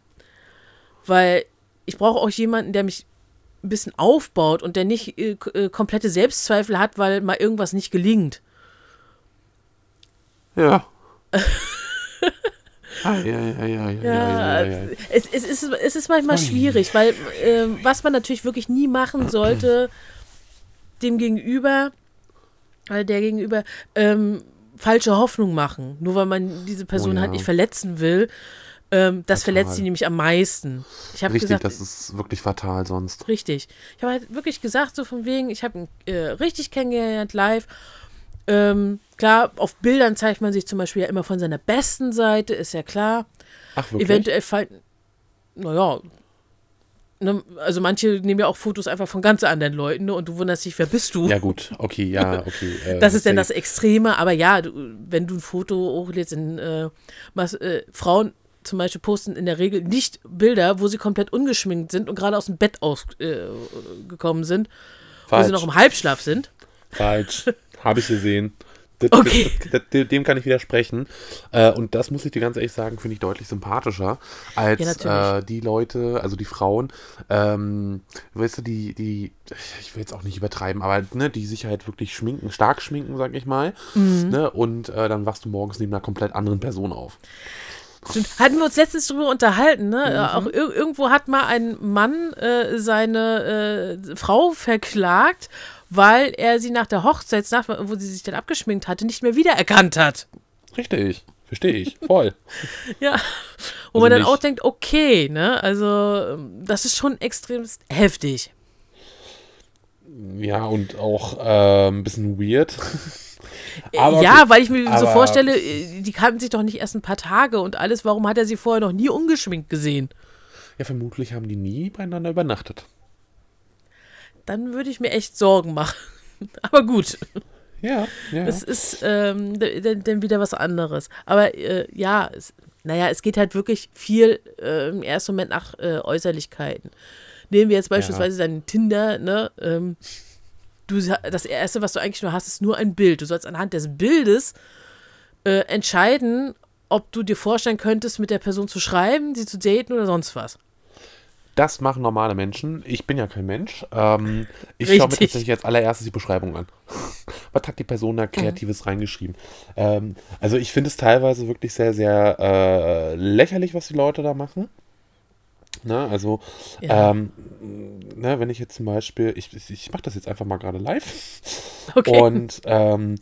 Weil ich brauche auch jemanden, der mich ein bisschen aufbaut und der nicht äh, äh komplette Selbstzweifel hat, weil mal irgendwas nicht gelingt. Ja. Ah, ja, ja, ja, ja, ja, Es, es, ist, es ist manchmal schwierig, weil äh, was man natürlich wirklich nie machen sollte, dem Gegenüber, weil der Gegenüber, ähm, falsche Hoffnung machen, nur weil man diese Person oh, halt nicht verletzen will. Ähm, das fatal. verletzt sie nämlich am meisten. Ich richtig, gesagt, das ist wirklich fatal sonst. Richtig. Ich habe halt wirklich gesagt, so von wegen, ich habe ihn äh, richtig kennengelernt live. Ähm, klar, auf Bildern zeigt man sich zum Beispiel ja immer von seiner besten Seite, ist ja klar. Ach, wirklich? Eventuell fallen, naja, ne, also manche nehmen ja auch Fotos einfach von ganz anderen Leuten ne, und du wunderst dich, wer bist du? Ja, gut, okay, ja, okay. Äh, das ist dann das. Extreme, aber ja, du, wenn du ein Foto hochlädst, in, äh, was, äh, Frauen zum Beispiel posten in der Regel nicht Bilder, wo sie komplett ungeschminkt sind und gerade aus dem Bett ausgekommen äh, gekommen sind, wo Falsch. sie noch im Halbschlaf sind. Falsch. Habe ich gesehen. Das, Okay. das, das, dem kann ich widersprechen. Äh, und das muss ich dir ganz ehrlich sagen, finde ich deutlich sympathischer als Ja, äh, die Leute, also die Frauen, ähm, weißt du, die, die, ich will jetzt auch nicht übertreiben, aber ne, die sich halt wirklich schminken, stark schminken, sag ich mal. Mhm. Ne, und äh, dann wachst du morgens neben einer komplett anderen Person auf. Stimmt. Hatten wir uns letztens drüber unterhalten, ne? Mhm. Auch ir irgendwo hat mal ein Mann äh, seine äh, Frau verklagt, weil er sie nach der Hochzeitsnacht, wo sie sich dann abgeschminkt hatte, nicht mehr wiedererkannt hat. Richtig. Verstehe ich. Voll. Ja. Wo Also man dann nicht- auch denkt, okay, ne? Also, das ist schon extrem heftig. ja, und auch äh, ein bisschen weird. Äh, Aber ja, weil ich mir so Aber- vorstelle, äh, die kannten sich doch nicht erst ein paar Tage und alles. Warum hat er sie vorher noch nie ungeschminkt gesehen? Ja, vermutlich haben die nie beieinander übernachtet. Dann würde ich mir echt Sorgen machen. Aber gut. Ja, ja. Es ist ähm, dann wieder was anderes. Aber äh, ja, es, naja, es geht halt wirklich viel äh, im ersten Moment nach äh, Äußerlichkeiten. Nehmen wir jetzt beispielsweise deinen Tinder, ne? Ähm, du, das Erste, was du eigentlich nur hast, ist nur ein Bild. Du sollst anhand des Bildes äh, entscheiden, ob du dir vorstellen könntest, mit der Person zu schreiben, sie zu daten oder sonst was. Das machen normale Menschen. Ich bin ja kein Mensch. Ähm, ich schaue mir tatsächlich als allererstes die Beschreibung an. Was hat die Person da Kreatives reingeschrieben? Ähm, also ich finde es teilweise wirklich sehr, sehr äh, lächerlich, was die Leute da machen. Ne, also, Ja. ähm, ne, wenn ich jetzt zum Beispiel, ich, ich, ich mache das jetzt einfach mal gerade live. Okay. Und ähm,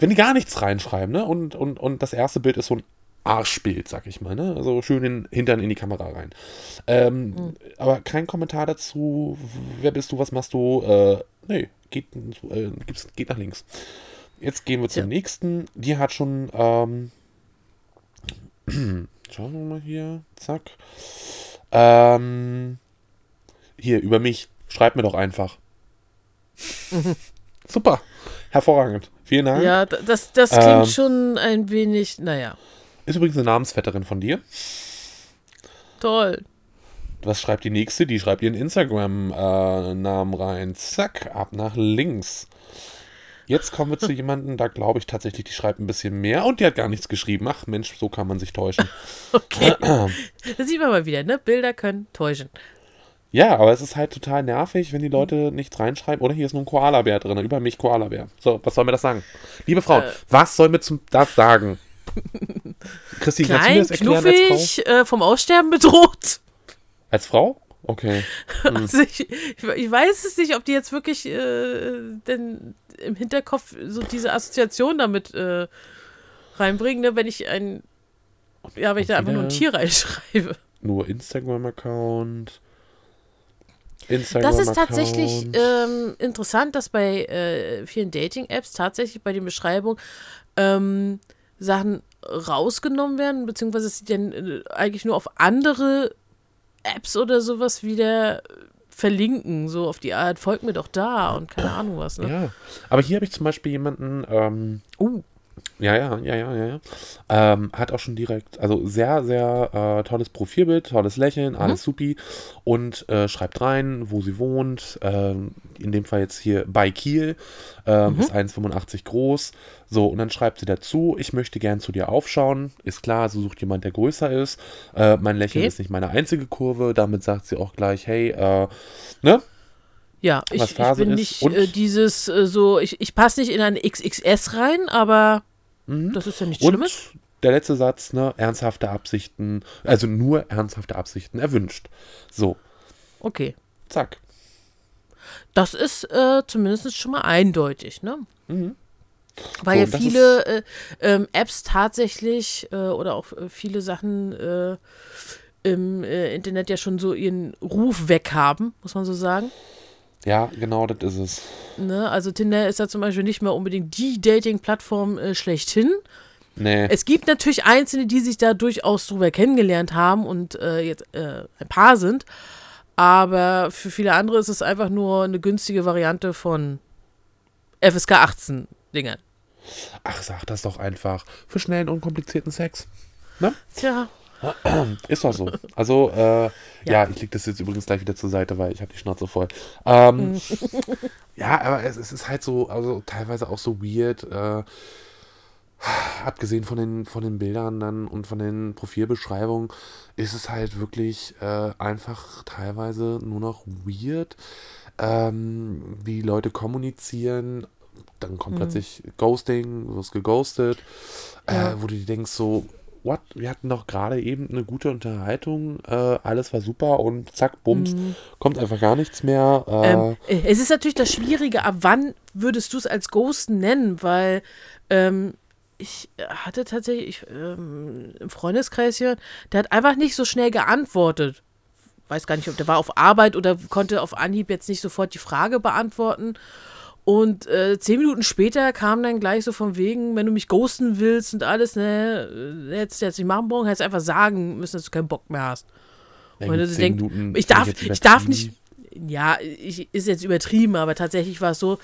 wenn die gar nichts reinschreiben, ne? Und, und, und das erste Bild ist so ein Arschbild, sag ich mal, ne? Also schön den Hintern in die Kamera rein. Ähm, Hm. Aber kein Kommentar dazu, wer bist du, was machst du? Äh, nee, geht, äh, geht nach links. Jetzt gehen wir zum Ja. nächsten. Die hat schon, ähm, schauen wir mal hier, zack. Ähm, hier, über mich. Schreib mir doch einfach. Super. Hervorragend. Vielen Dank. ja, das, das klingt Ähm. schon ein wenig, naja, Ist übrigens eine Namensvetterin von dir. toll. Was schreibt die nächste? Die schreibt ihren Instagram-Namen rein. Zack, ab nach links. Jetzt kommen wir zu jemandem, da glaube ich tatsächlich, die schreibt ein bisschen mehr und die hat gar nichts geschrieben. Ach Mensch, so kann man sich täuschen. Okay. das sieht man mal wieder, ne? Bilder können täuschen. Ja, aber es ist halt total nervig, wenn die Leute nichts reinschreiben. Oder hier ist nur ein Koala-Bär drin. Über mich Koala-Bär. So, was soll mir das sagen? Liebe Frauen, Äh. was soll mir zum, das sagen? Christine, kannst du mir Klein, das erklären als Frau? knuffig, äh, vom Aussterben bedroht. Als Frau? Okay. Also ich, ich, weiß es nicht, ob die jetzt wirklich äh, denn im Hinterkopf so diese Assoziation damit äh, reinbringen, ne? wenn ich ein, ja, wenn ich da einfach nur ein Tier reinschreibe. Nur Instagram-Account. Das Instagram-Account. ist tatsächlich ähm, interessant, dass bei äh, vielen Dating-Apps tatsächlich bei den Beschreibungen ähm, Sachen rausgenommen werden, beziehungsweise dass sie dann äh, eigentlich nur auf andere Apps oder sowas wieder verlinken, so auf die Art, folgt mir doch da und keine Ahnung was. Ne? Ja, aber hier habe ich zum Beispiel jemanden, ähm, Uh, ja, ja, ja, ja, ja, ähm, hat auch schon direkt, also sehr, sehr äh, tolles Profilbild, tolles Lächeln, alles supi. Und äh, schreibt rein, wo sie wohnt, ähm, in dem Fall jetzt hier bei Kiel, ähm, ist 1,85 groß, so, und dann schreibt sie dazu, ich möchte gern zu dir aufschauen, ist klar, sie sucht jemand, der größer ist, äh, mein Lächeln Okay. ist nicht meine einzige Kurve, damit sagt sie auch gleich, hey, äh, ne, ja, ich, ich bin nicht äh, dieses äh, so, ich, ich passe nicht in eine XXS rein, aber das ist ja nichts Und Schlimmes. der letzte Satz, ne, ernsthafte Absichten, also nur ernsthafte Absichten erwünscht. So, Okay. zack. Das ist äh, zumindest schon mal eindeutig, ne? Mhm. Weil So, ja viele äh, ähm, Apps tatsächlich äh, oder auch äh, viele Sachen äh, im äh, Internet ja schon so ihren Ruf weg haben, muss man so sagen. Ja, genau, das ist es. Ne? Also Tinder ist ja zum Beispiel nicht mehr unbedingt die Dating-Plattform äh, schlechthin. Nee. Es gibt natürlich Einzelne, die sich da durchaus drüber kennengelernt haben und äh, jetzt äh, ein Paar sind. Aber für viele andere ist es einfach nur eine günstige Variante von FSK 18 Dingern. Ach, sag das doch einfach. Für schnellen, unkomplizierten Sex. Ne? Tja, Ist doch so. Also, äh, ja. Ja. ich leg das jetzt übrigens gleich wieder zur Seite, weil ich habe die Schnauze voll. Ähm, ja, aber es, es ist halt so, also teilweise auch so weird, äh, abgesehen von den, von den Bildern dann und von den Profilbeschreibungen, ist es halt wirklich äh, einfach teilweise nur noch weird, ähm, wie Leute kommunizieren. Dann kommt plötzlich Ghosting, du wirst geghostet, Ja. äh, wo du dir denkst so, what, wir hatten doch gerade eben eine gute Unterhaltung, äh, alles war super und zack, bums, kommt einfach gar nichts mehr. Äh, Ähm, äh, es ist natürlich das Schwierige, ab wann würdest du es als Ghosten nennen? Weil ähm, ich hatte tatsächlich ich, ähm, im Freundeskreis hier, der hat einfach nicht so schnell geantwortet. Weiß gar nicht, ob der war auf Arbeit oder konnte auf Anhieb jetzt nicht sofort die Frage beantworten. Und äh, zehn Minuten später kam dann gleich so von wegen, wenn du mich ghosten willst und alles, ne, äh, hättest du jetzt nicht machen brauchen, hättest du einfach sagen müssen, dass du keinen Bock mehr hast. na Und denkt, Minuten ich darf, jetzt ich darf nicht, ja, ich, ist jetzt übertrieben, aber tatsächlich war es so,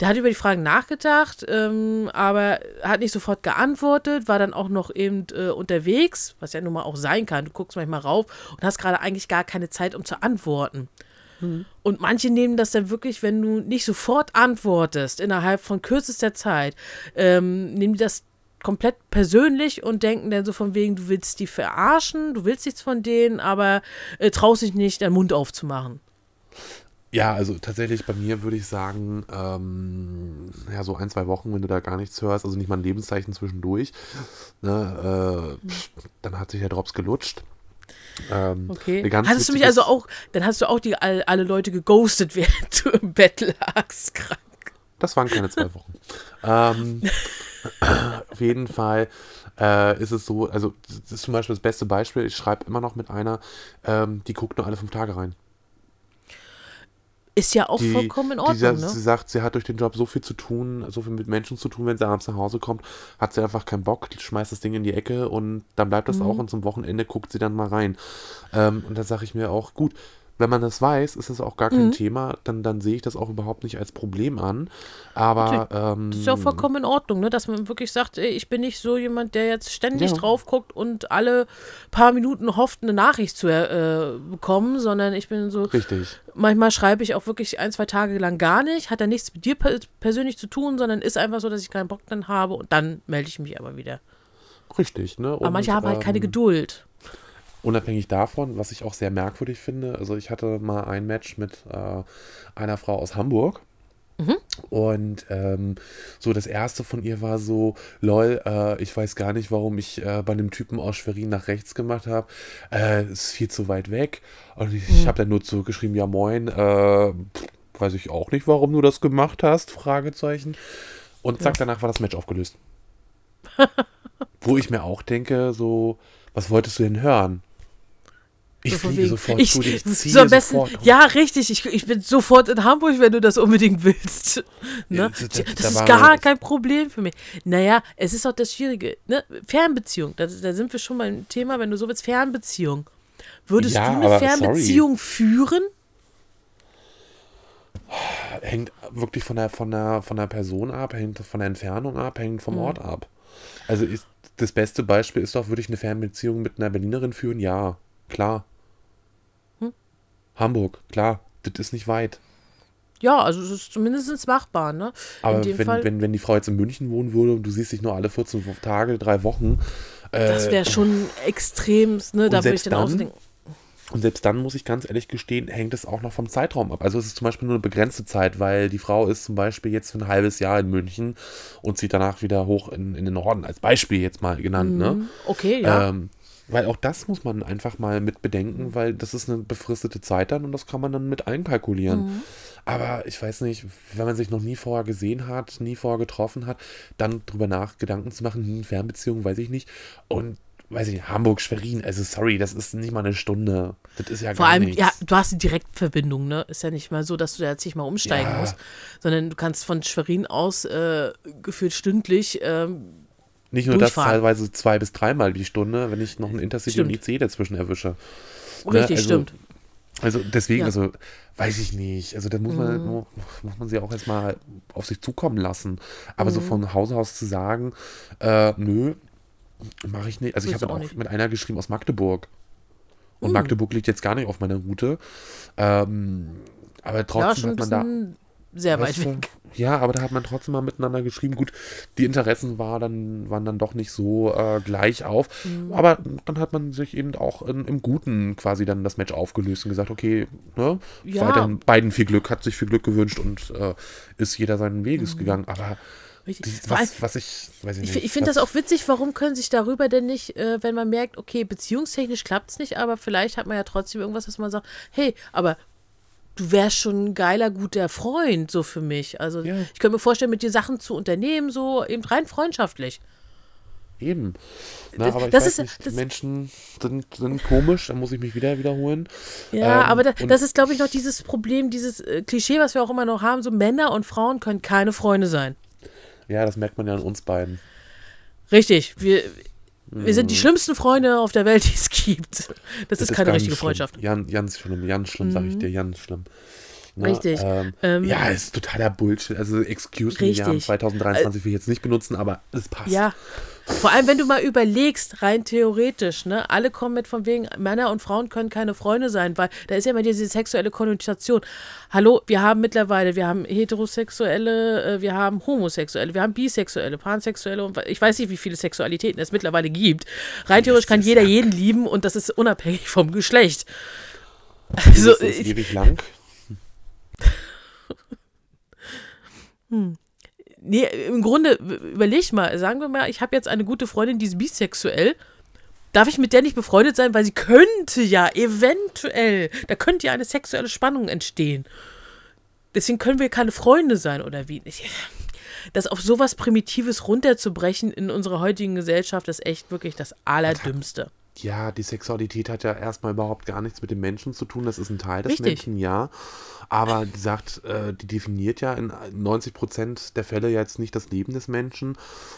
der hat über die Fragen nachgedacht, ähm, aber hat nicht sofort geantwortet, war dann auch noch eben äh, unterwegs, was ja nun mal auch sein kann. Du guckst manchmal rauf und hast gerade eigentlich gar keine Zeit, um zu antworten. Und manche nehmen das dann wirklich, wenn du nicht sofort antwortest, innerhalb von kürzester Zeit, ähm, nehmen die das komplett persönlich und denken dann so von wegen, du willst die verarschen, du willst nichts von denen, aber äh, traust dich nicht, deinen Mund aufzumachen. Ja, also tatsächlich bei mir würde ich sagen, ähm, ja, so ein, zwei Wochen, wenn du da gar nichts hörst, also nicht mal ein Lebenszeichen zwischendurch, ne, äh, pff, dann hat sich der Drops gelutscht. Ähm, Okay. Hattest du mich also auch, dann hast du auch die all, alle Leute geghostet, während du im Bett lagst. Krank. Das waren keine zwei Wochen. ähm, auf jeden Fall äh, ist es so, also das ist zum Beispiel das beste Beispiel, ich schreibe immer noch mit einer, ähm, die guckt nur alle fünf Tage rein. Ist ja auch Die, vollkommen in die, Ordnung, sa- ne? Sie sagt, sie hat durch den Job so viel zu tun, so viel mit Menschen zu tun, wenn sie abends nach Hause kommt, hat sie einfach keinen Bock, schmeißt das Ding in die Ecke und dann bleibt das Mhm. auch und zum Wochenende guckt sie dann mal rein. Ähm, und da sage ich mir auch, gut, wenn man das weiß, ist es auch gar kein Mhm. Thema, dann, dann sehe ich das auch überhaupt nicht als Problem an. Aber ähm, Das ist ja auch vollkommen in Ordnung, ne? dass man wirklich sagt, ey, ich bin nicht so jemand, der jetzt ständig Ja. drauf guckt und alle paar Minuten hofft, eine Nachricht zu äh, bekommen, sondern ich bin so, richtig. manchmal schreibe ich auch wirklich ein, zwei Tage lang gar nicht, hat dann nichts mit dir per persönlich zu tun, sondern ist einfach so, dass ich keinen Bock dann habe und dann melde ich mich aber wieder. Richtig, ne? Aber Und, manche haben halt keine ähm, Geduld. Unabhängig davon, was ich auch sehr merkwürdig finde, also ich hatte mal ein Match mit äh, einer Frau aus Hamburg. Und ähm, so das erste von ihr war so, lol, äh, ich weiß gar nicht, warum ich äh, bei einem Typen aus Schwerin nach rechts gemacht habe. Äh, ist viel zu weit weg. Und ich, ich habe dann nur zurückgeschrieben, ja moin, äh, weiß ich auch nicht, warum du das gemacht hast, Fragezeichen. Und zack, danach war das Match aufgelöst. Wo ich mir auch denke, so, was wolltest du denn hören? Ich So fliege sofort ich, zu dir, ich ziehe so am besten, sofort. ja, richtig, ich, ich bin sofort in Hamburg, wenn du das unbedingt willst. Ne? da- da- Das da ist gar kein Problem für mich. Naja, es ist auch das Schwierige, ne? Fernbeziehung, da, da sind wir schon beim Thema, wenn du so willst, Fernbeziehung. Würdest Ja, du eine Fernbeziehung führen? hängt wirklich von der, von, der, von der Person ab, hängt von der Entfernung ab, hängt vom Ort ab. Also ist, das beste Beispiel ist doch, würde ich eine Fernbeziehung mit einer Berlinerin führen? Ja, klar. Hamburg, klar, das ist nicht weit. Ja, also es ist zumindest machbar, ne? Aber wenn, Fall, wenn, wenn die Frau jetzt in München wohnen würde und du siehst dich nur alle 14 Tage, drei Wochen, das äh, wäre schon extrem, ne? Da würde ich dann auch dann- denken, Und selbst dann muss ich ganz ehrlich gestehen, hängt es auch noch vom Zeitraum ab. Also es ist zum Beispiel nur eine begrenzte Zeit, weil die Frau ist zum Beispiel jetzt für ein halbes Jahr in München und zieht danach wieder hoch in, in den Norden, als Beispiel jetzt mal genannt, ne? okay, ja. Ähm, weil auch das muss man einfach mal mit bedenken, weil das ist eine befristete Zeit dann und das kann man dann mit einkalkulieren. Mhm. Aber ich weiß nicht, wenn man sich noch nie vorher gesehen hat, nie vorher getroffen hat, dann drüber nach Gedanken zu machen, hm, Fernbeziehung, weiß ich nicht. Und weiß ich nicht, Hamburg, Schwerin, also sorry, das ist nicht mal eine Stunde. Das ist ja Vor gar allem, nichts. ja, du hast eine Direktverbindung, ne? Ist ja nicht mal so, dass du da jetzt nicht mal umsteigen Ja. musst, sondern du kannst von Schwerin aus äh, gefühlt stündlich ähm, Nicht nur das, teilweise zwei bis dreimal die Stunde, wenn ich noch ein Intercity und. IC dazwischen erwische. Ne, richtig also, stimmt. Also deswegen, Ja. also weiß ich nicht. Also da muss man, mu- muss man sie auch erstmal auf sich zukommen lassen. Aber Mhm. so von Hause aus zu sagen, äh, nö, mache ich nicht. Also ich habe auch auch mit einer geschrieben aus Magdeburg. Und Mhm. Magdeburg liegt jetzt gar nicht auf meiner Route. Ähm, aber Ja, trotzdem ein hat man da. Sehr weit Weißt du, weg. Ja, aber da hat man trotzdem mal miteinander geschrieben. Gut, die Interessen war dann, waren dann doch nicht so äh, gleich auf. Mhm. Aber dann hat man sich eben auch in, im Guten quasi dann das Match aufgelöst und gesagt, okay, ne, Ja. weiterhin beiden viel Glück, hat sich viel Glück gewünscht und äh, ist jeder seinen Weges gegangen. Aber Richtig. Mhm. Vor allem- was, was ich, weiß ich Ich, nicht. ich finde das auch witzig, warum können sich darüber denn nicht, äh, wenn man merkt, okay, beziehungstechnisch klappt es nicht, aber vielleicht hat man ja trotzdem irgendwas, dass man sagt, hey, aber du wärst schon ein geiler, guter Freund, so für mich. Also Ja. ich könnte mir vorstellen, mit dir Sachen zu unternehmen, so eben rein freundschaftlich. Eben. Na, aber ich das weiß ist- nicht, Menschen sind, sind komisch, da muss ich mich wieder wiederholen. Ja, Ähm, aber da, das ist, glaube ich, noch dieses Problem, dieses äh, Klischee, was wir auch immer noch haben, so Männer und Frauen können keine Freunde sein. Ja, das merkt man ja an uns beiden. Richtig, wir, wir sind die Mhm. schlimmsten Freunde auf der Welt, die es gibt. Das, ist keine ganz richtige schlimm. Freundschaft. Mhm. Jan, ganz schlimm, ganz schlimm, sag ich dir, ganz schlimm. Ne, Richtig. Ähm, Ähm, ja, ist totaler Bullshit. Also, excuse me, Jan Richtig. Äh, 2023 will ich jetzt nicht benutzen, aber es passt. Ja. Vor allem, wenn du mal überlegst, rein theoretisch, ne, alle kommen mit von wegen, Männer und Frauen können keine Freunde sein, weil da ist ja immer diese sexuelle Konnotation. Hallo, wir haben mittlerweile, wir haben Heterosexuelle, äh, wir haben Homosexuelle, wir haben Bisexuelle, Pansexuelle und ich weiß nicht, wie viele Sexualitäten es mittlerweile gibt. Rein theoretisch kann jeder jeden lieben und das ist unabhängig vom Geschlecht. Also, das ist ewig lang. Nee, im Grunde, überleg mal, sagen wir mal, ich habe jetzt eine gute Freundin, die ist bisexuell. Darf ich mit der nicht befreundet sein, weil sie könnte ja eventuell, da könnte ja eine sexuelle Spannung entstehen. Deswegen können wir keine Freunde sein oder wie? Das auf sowas Primitives runterzubrechen in unserer heutigen Gesellschaft ist echt wirklich das Allerdümmste. Ja, die Sexualität hat ja erstmal überhaupt gar nichts mit dem Menschen zu tun. Das ist ein Teil des Richtig. Menschen, ja. Aber die sagt, äh, die definiert ja in 90 Prozent der Fälle jetzt nicht das Leben des Menschen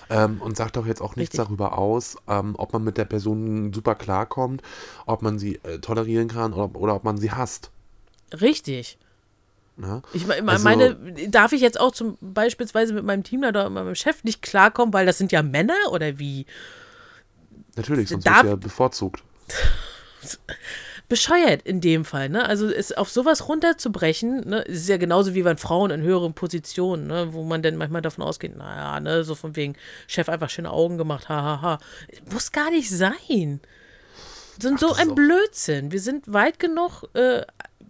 ähm, und sagt auch jetzt auch nichts Richtig. darüber aus, ähm, ob man mit der Person super klarkommt, ob man sie äh, tolerieren kann oder, oder ob man sie hasst. Richtig. Ne? Ich Also- meine, darf ich jetzt auch zum beispielsweise mit meinem Teamleiter oder meinem Chef nicht klarkommen, weil das sind ja Männer oder wie? Natürlich, sonst wird ja bevorzugt. bescheuert in dem Fall, ne? Also es auf sowas runterzubrechen, ne, ist ja genauso wie bei Frauen in höheren Positionen, ne, wo man dann manchmal davon ausgeht, naja, ne, so von wegen Chef einfach schöne Augen gemacht, hahaha. Ha, ha. Muss gar nicht sein. Sind so das ist ein Blödsinn. Wir sind weit genug, äh,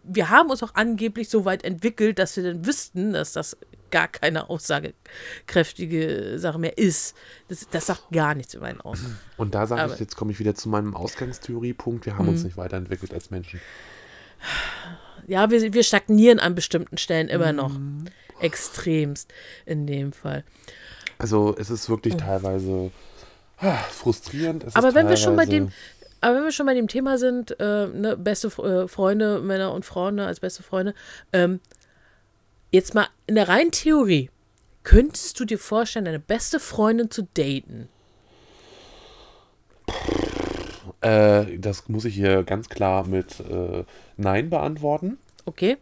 wir haben uns auch angeblich so weit entwickelt, dass wir dann wüssten, dass das gar keine aussagekräftige Sache mehr ist. Das, das sagt gar nichts über einen aus. Und da sage ich, jetzt komme ich wieder zu meinem Ausgangstheoriepunkt, wir haben Mhm. uns nicht weiterentwickelt als Menschen. Ja, wir, wir stagnieren an bestimmten Stellen immer noch. Mhm. Extremst in dem Fall. Also es ist wirklich teilweise ah, frustrierend. Aber wenn wir schon bei dem, aber wenn wir schon bei dem Thema sind, äh, ne, beste äh, Freunde, Männer und Frauen ne, als beste Freunde, ähm, jetzt mal in der reinen Theorie, könntest du dir vorstellen, deine beste Freundin zu daten? Äh, das muss ich hier ganz klar mit äh, Nein beantworten. Okay?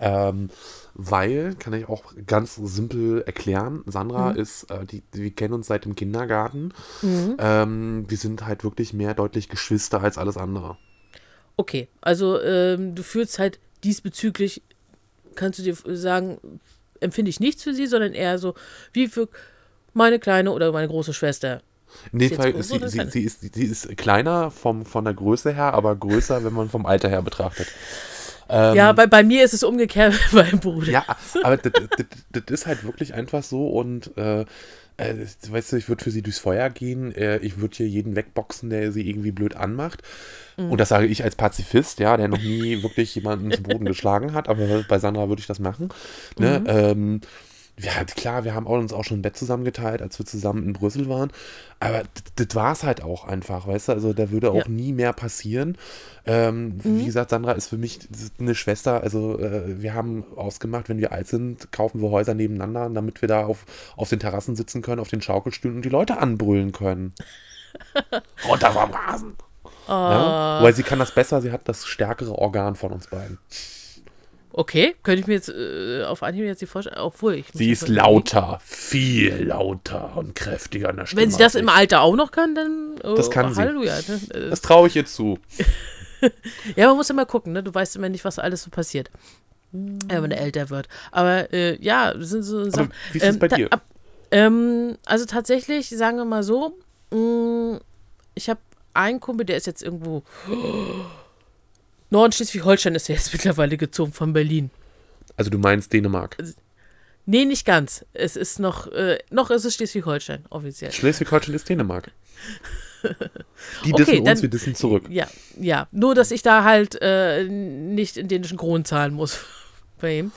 Ähm, weil, kann ich auch ganz simpel erklären, Sandra Mhm. ist, äh, die, wir kennen uns seit dem Kindergarten. Ähm, wir sind halt wirklich mehr deutlich Geschwister als alles andere. Okay, also ähm, du fühlst halt diesbezüglich, kannst du dir sagen, empfinde ich nichts für sie, sondern eher so wie für meine kleine oder meine große Schwester. In dem Fall sie, sie, sie, ist, sie ist kleiner vom, von der Größe her, aber größer, wenn man vom Alter her betrachtet. Ähm, ja, bei, bei mir ist es umgekehrt bei meinem Bruder. Ja, aber das, ist halt wirklich einfach so und äh, weißt du, ich würde für sie durchs Feuer gehen, äh, ich würde hier jeden wegboxen, der sie irgendwie blöd anmacht. Mhm. Und das sage ich als Pazifist, ja, der noch nie wirklich jemanden zu Boden geschlagen hat, aber bei Sandra würde ich das machen. Ne? Mhm. Ähm, ja, klar, wir haben uns auch schon ein Bett zusammengeteilt, als wir zusammen in Brüssel waren. Aber das war es halt auch einfach, weißt du? Also da würde auch Ja. nie mehr passieren. Ähm, Wie gesagt, Sandra ist für mich eine Schwester. Also äh, wir haben ausgemacht, wenn wir alt sind, kaufen wir Häuser nebeneinander, damit wir da auf, auf den Terrassen sitzen können, auf den Schaukelstühlen und die Leute anbrüllen können. Runter vom Rasen. Ja? Weil sie kann das besser, sie hat das stärkere Organ von uns beiden. Okay, könnte ich mir jetzt äh, auf Anhieb jetzt die vorstellen, obwohl ich. Sie ist lauter, viel lauter und kräftiger in der Stimme. Wenn sie das im. Alter auch noch kann, dann. Oh, Das kann oh, sie. Halleluja. Ne? Äh, Das traue ich ihr zu. Ja, man muss immer gucken, ne? Du weißt immer nicht, was alles so passiert. äh, Wenn man älter wird. Aber äh, ja, das sind so Sachen. wie ist es bei da- dir? ab- ähm, also tatsächlich, sagen wir mal so, mh, ich habe einen Kumpel, der ist jetzt irgendwo. Norden Schleswig-Holstein ist er jetzt mittlerweile gezogen von Berlin. Also du meinst Dänemark. Nee, nicht ganz. Es ist noch, äh, noch ist es Schleswig-Holstein, offiziell. Schleswig-Holstein ist Dänemark. Die Okay, dissen uns, dann- wir dissen zurück. Ja, ja. Nur, dass ich da halt äh, nicht in dänischen Kronen zahlen muss bei ihm.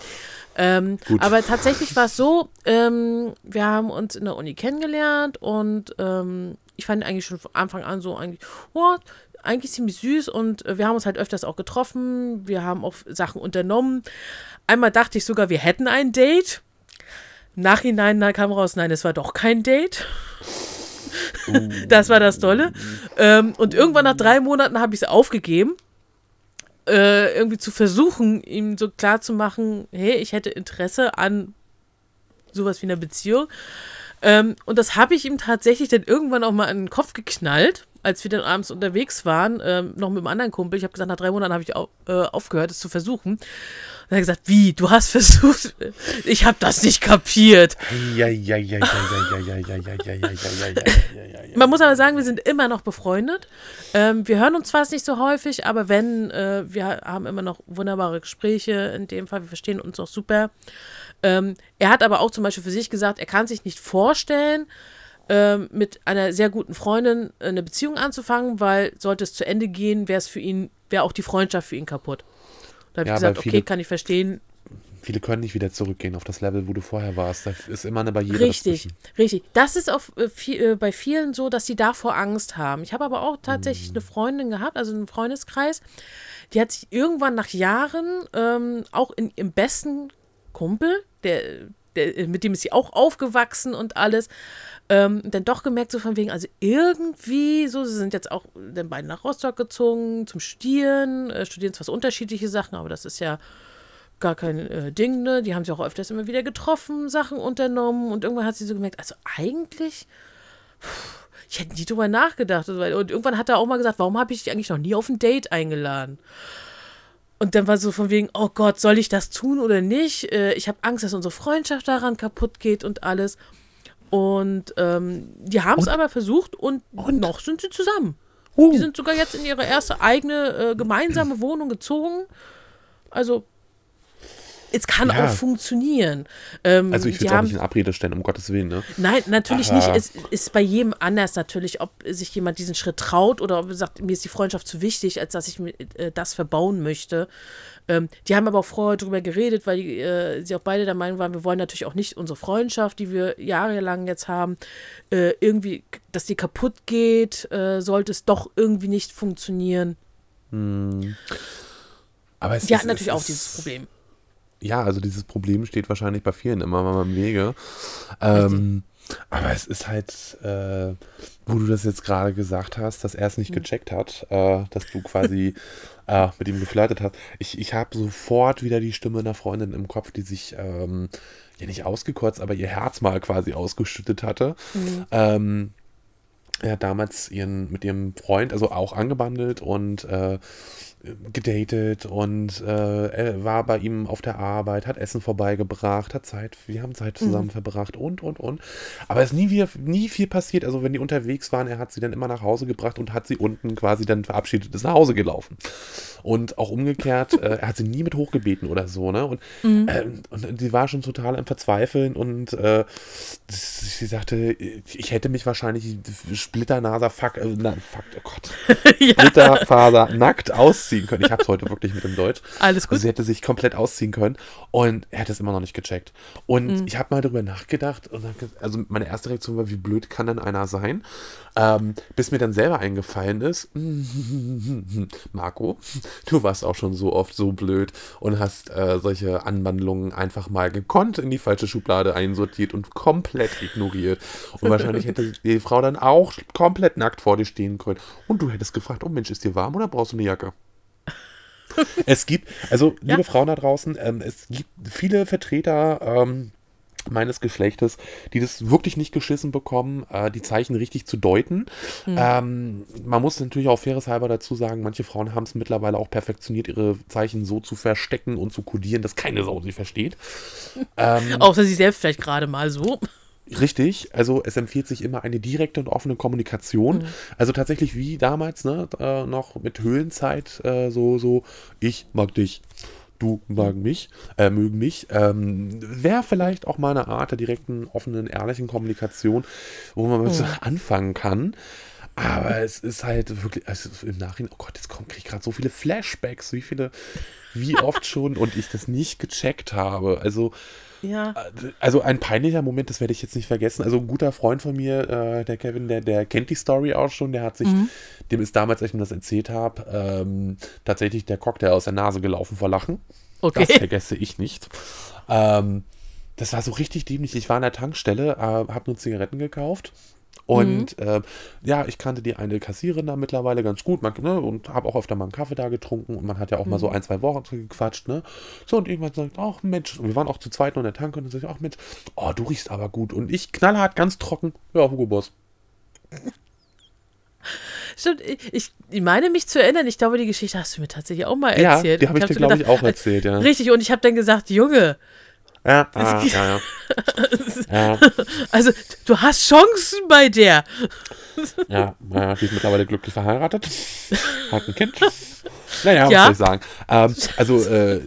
Ähm, Gut. aber tatsächlich war es so, ähm, wir haben uns in der Uni kennengelernt und ähm, ich fand eigentlich schon von Anfang an so eigentlich, oh, eigentlich ziemlich süß und äh, wir haben uns halt öfters auch getroffen, wir haben auch Sachen unternommen. Einmal dachte ich sogar, wir hätten ein Date. Nachhinein na, kam raus, nein, es war doch kein Date. das war das Tolle. Ähm, und irgendwann nach drei Monaten habe ich es aufgegeben, äh, irgendwie zu versuchen, ihm so klar zu machen, hey, ich hätte Interesse an sowas wie einer Beziehung. Ähm, und das habe ich ihm tatsächlich dann irgendwann auch mal an den Kopf geknallt, als wir dann abends unterwegs waren, ähm, noch mit einem anderen Kumpel, ich habe gesagt, nach drei Monaten habe ich auf, äh, aufgehört, es zu versuchen. Und er hat gesagt, wie, du hast versucht? Ich habe das nicht kapiert. Man muss aber sagen, wir sind immer noch befreundet. Ähm, wir hören uns zwar nicht so häufig, aber wenn, äh, wir haben immer noch wunderbare Gespräche. In dem Fall, wir verstehen uns auch super. Ähm, er hat aber auch zum Beispiel für sich gesagt, er kann sich nicht vorstellen, mit einer sehr guten Freundin eine Beziehung anzufangen, weil sollte es zu Ende gehen, wäre es für ihn, wäre auch die Freundschaft für ihn kaputt. Da habe Ja, ich gesagt, okay, viele- kann ich verstehen, Viele können nicht wieder zurückgehen auf das Level, wo du vorher warst. Da ist immer eine Barriere Richtig, dazwischen. richtig. Das ist auch äh, viel, äh, bei vielen so, dass sie davor Angst haben. Ich habe aber auch tatsächlich Mhm. eine Freundin gehabt, also einen Freundeskreis, die hat sich irgendwann nach Jahren ähm, auch in, im besten Kumpel, der, der, mit dem ist sie auch aufgewachsen und alles, ähm, dann doch gemerkt, so von wegen, also irgendwie, so, sie sind jetzt auch dann beide nach Rostock gezogen zum Studieren, äh, studieren zwar so unterschiedliche Sachen, aber das ist ja gar kein äh, Ding, ne? Die haben sich auch öfters immer wieder getroffen, Sachen unternommen und irgendwann hat sie so gemerkt, also eigentlich, pff, ich hätte nie drüber nachgedacht. Und irgendwann hat er auch mal gesagt, warum habe ich dich eigentlich noch nie auf ein Date eingeladen? Und dann war so von wegen, oh Gott, soll ich das tun oder nicht? Äh, ich habe Angst, dass unsere Freundschaft daran kaputt geht und alles. Und ähm, die haben es aber versucht und, noch sind sie zusammen. Uh. Die sind sogar jetzt in ihre erste eigene äh, gemeinsame Wohnung gezogen. Also, es kann Ja. auch funktionieren. Ähm, Also ich will es auch nicht in Abrede stellen, um Gottes Willen, ne? Nein, natürlich Aber- nicht. Es ist bei jedem anders natürlich, ob sich jemand diesen Schritt traut oder ob er sagt, mir ist die Freundschaft zu wichtig, als dass ich mir äh, das verbauen möchte. Ähm, die haben aber auch vorher drüber geredet, weil die, äh, sie auch beide der Meinung waren, wir wollen natürlich auch nicht unsere Freundschaft, die wir jahrelang jetzt haben, äh, irgendwie, dass die kaputt geht, äh, sollte es doch irgendwie nicht funktionieren. Aber es Die ist- hatten natürlich auch dieses Problem. Ja, also dieses Problem steht wahrscheinlich bei vielen immer mal im Wege. Ähm, aber es ist halt, äh, wo du das jetzt gerade gesagt hast, dass er es nicht gecheckt hat, äh, dass du quasi äh, mit ihm geflirtet hast. Ich, ich habe sofort wieder die Stimme einer Freundin im Kopf, die sich ähm, ja nicht ausgekotzt, aber ihr Herz mal quasi ausgeschüttet hatte. Ähm, er hat damals ihren, mit ihrem Freund, also auch angebandelt und äh, gedatet und äh, war bei ihm auf der Arbeit, hat Essen vorbeigebracht, hat Zeit, wir haben Zeit zusammen verbracht und, und, und. Aber es ist nie, wieder, nie viel passiert. Also wenn die unterwegs waren, er hat sie dann immer nach Hause gebracht und hat sie unten quasi dann verabschiedet, ist nach Hause gelaufen. Und auch umgekehrt, äh, er hat sie nie mit hochgebeten oder so, ne? Und, ähm, und die war schon total am Verzweifeln und äh, sie sagte, ich hätte mich wahrscheinlich Splitternaser, fuck, äh, na, fuck, oh Gott, Splitterfaser nackt ausziehen können. Ich hab's heute wirklich mit dem Deutsch. Alles gut. Also sie hätte sich komplett ausziehen können und er hat es immer noch nicht gecheckt. Und Mhm. ich habe mal darüber nachgedacht und hab also meine erste Reaktion war, wie blöd kann denn einer sein? Ähm, bis mir dann selber eingefallen ist, Marco, du warst auch schon so oft so blöd und hast äh, solche Anwandlungen einfach mal gekonnt in die falsche Schublade einsortiert und komplett ignoriert. Und wahrscheinlich hätte die Frau dann auch komplett nackt vor dir stehen können. Und du hättest gefragt, oh Mensch, ist dir warm oder brauchst du eine Jacke? Es gibt, also liebe Ja. Frauen da draußen, ähm, es gibt viele Vertreter ähm, meines Geschlechtes, die das wirklich nicht geschissen bekommen, äh, die Zeichen richtig zu deuten. Ähm, man muss natürlich auch faires halber dazu sagen, manche Frauen haben es mittlerweile auch perfektioniert, ihre Zeichen so zu verstecken und zu kodieren, dass keine Sau sie versteht. Ähm, Außer sie selbst vielleicht gerade mal so. Richtig, also es empfiehlt sich immer eine direkte und offene Kommunikation. Also tatsächlich wie damals, ne, äh, noch mit Höhlenzeit, äh, so, so, ich mag dich, du mag mich, äh, mögen mich. Ähm, Wäre vielleicht auch mal eine Art der direkten, offenen, ehrlichen Kommunikation, wo man so anfangen kann. Aber es ist halt wirklich, also im Nachhinein, oh Gott, jetzt kriege ich gerade so viele Flashbacks, wie viele, wie oft schon und ich das nicht gecheckt habe. Also, Ja. also ein peinlicher Moment, das werde ich jetzt nicht vergessen. Also ein guter Freund von mir, äh, der Kevin, der, der kennt die Story auch schon. Der hat sich, dem ist damals, als ich ihm das erzählt habe, ähm, tatsächlich der Cocktail aus der Nase gelaufen vor Lachen. Das Okay. vergesse ich nicht. Ähm, das war so richtig dämlich. Ich war an der Tankstelle, äh, habe nur Zigaretten gekauft. Und äh, ja, ich kannte die eine Kassiererin da mittlerweile ganz gut man, ne, und habe auch öfter mal einen Kaffee da getrunken und man hat ja auch mal so ein, zwei Wochen gequatscht. Ne? So, und irgendwann sagt, ach Mensch, und wir waren auch zu zweit noch in der Tanke und dann sag ich, ach Mensch, oh, du riechst aber gut. Und ich knallhart, ganz trocken, ja, Hugo Boss. Stimmt, ich, ich meine mich zu erinnern, ich glaube, die Geschichte hast du mir tatsächlich auch mal Ja, erzählt. die habe ich hab dir, glaube ich, auch erzählt, ja. Richtig, und ich habe dann gesagt, Junge, Ja, ah, ja, ja. also du hast Chancen bei der. Ja, ja, die ist mittlerweile glücklich verheiratet. Hat ein Kind. Naja, was Ja. soll ich sagen? Ähm, also, äh,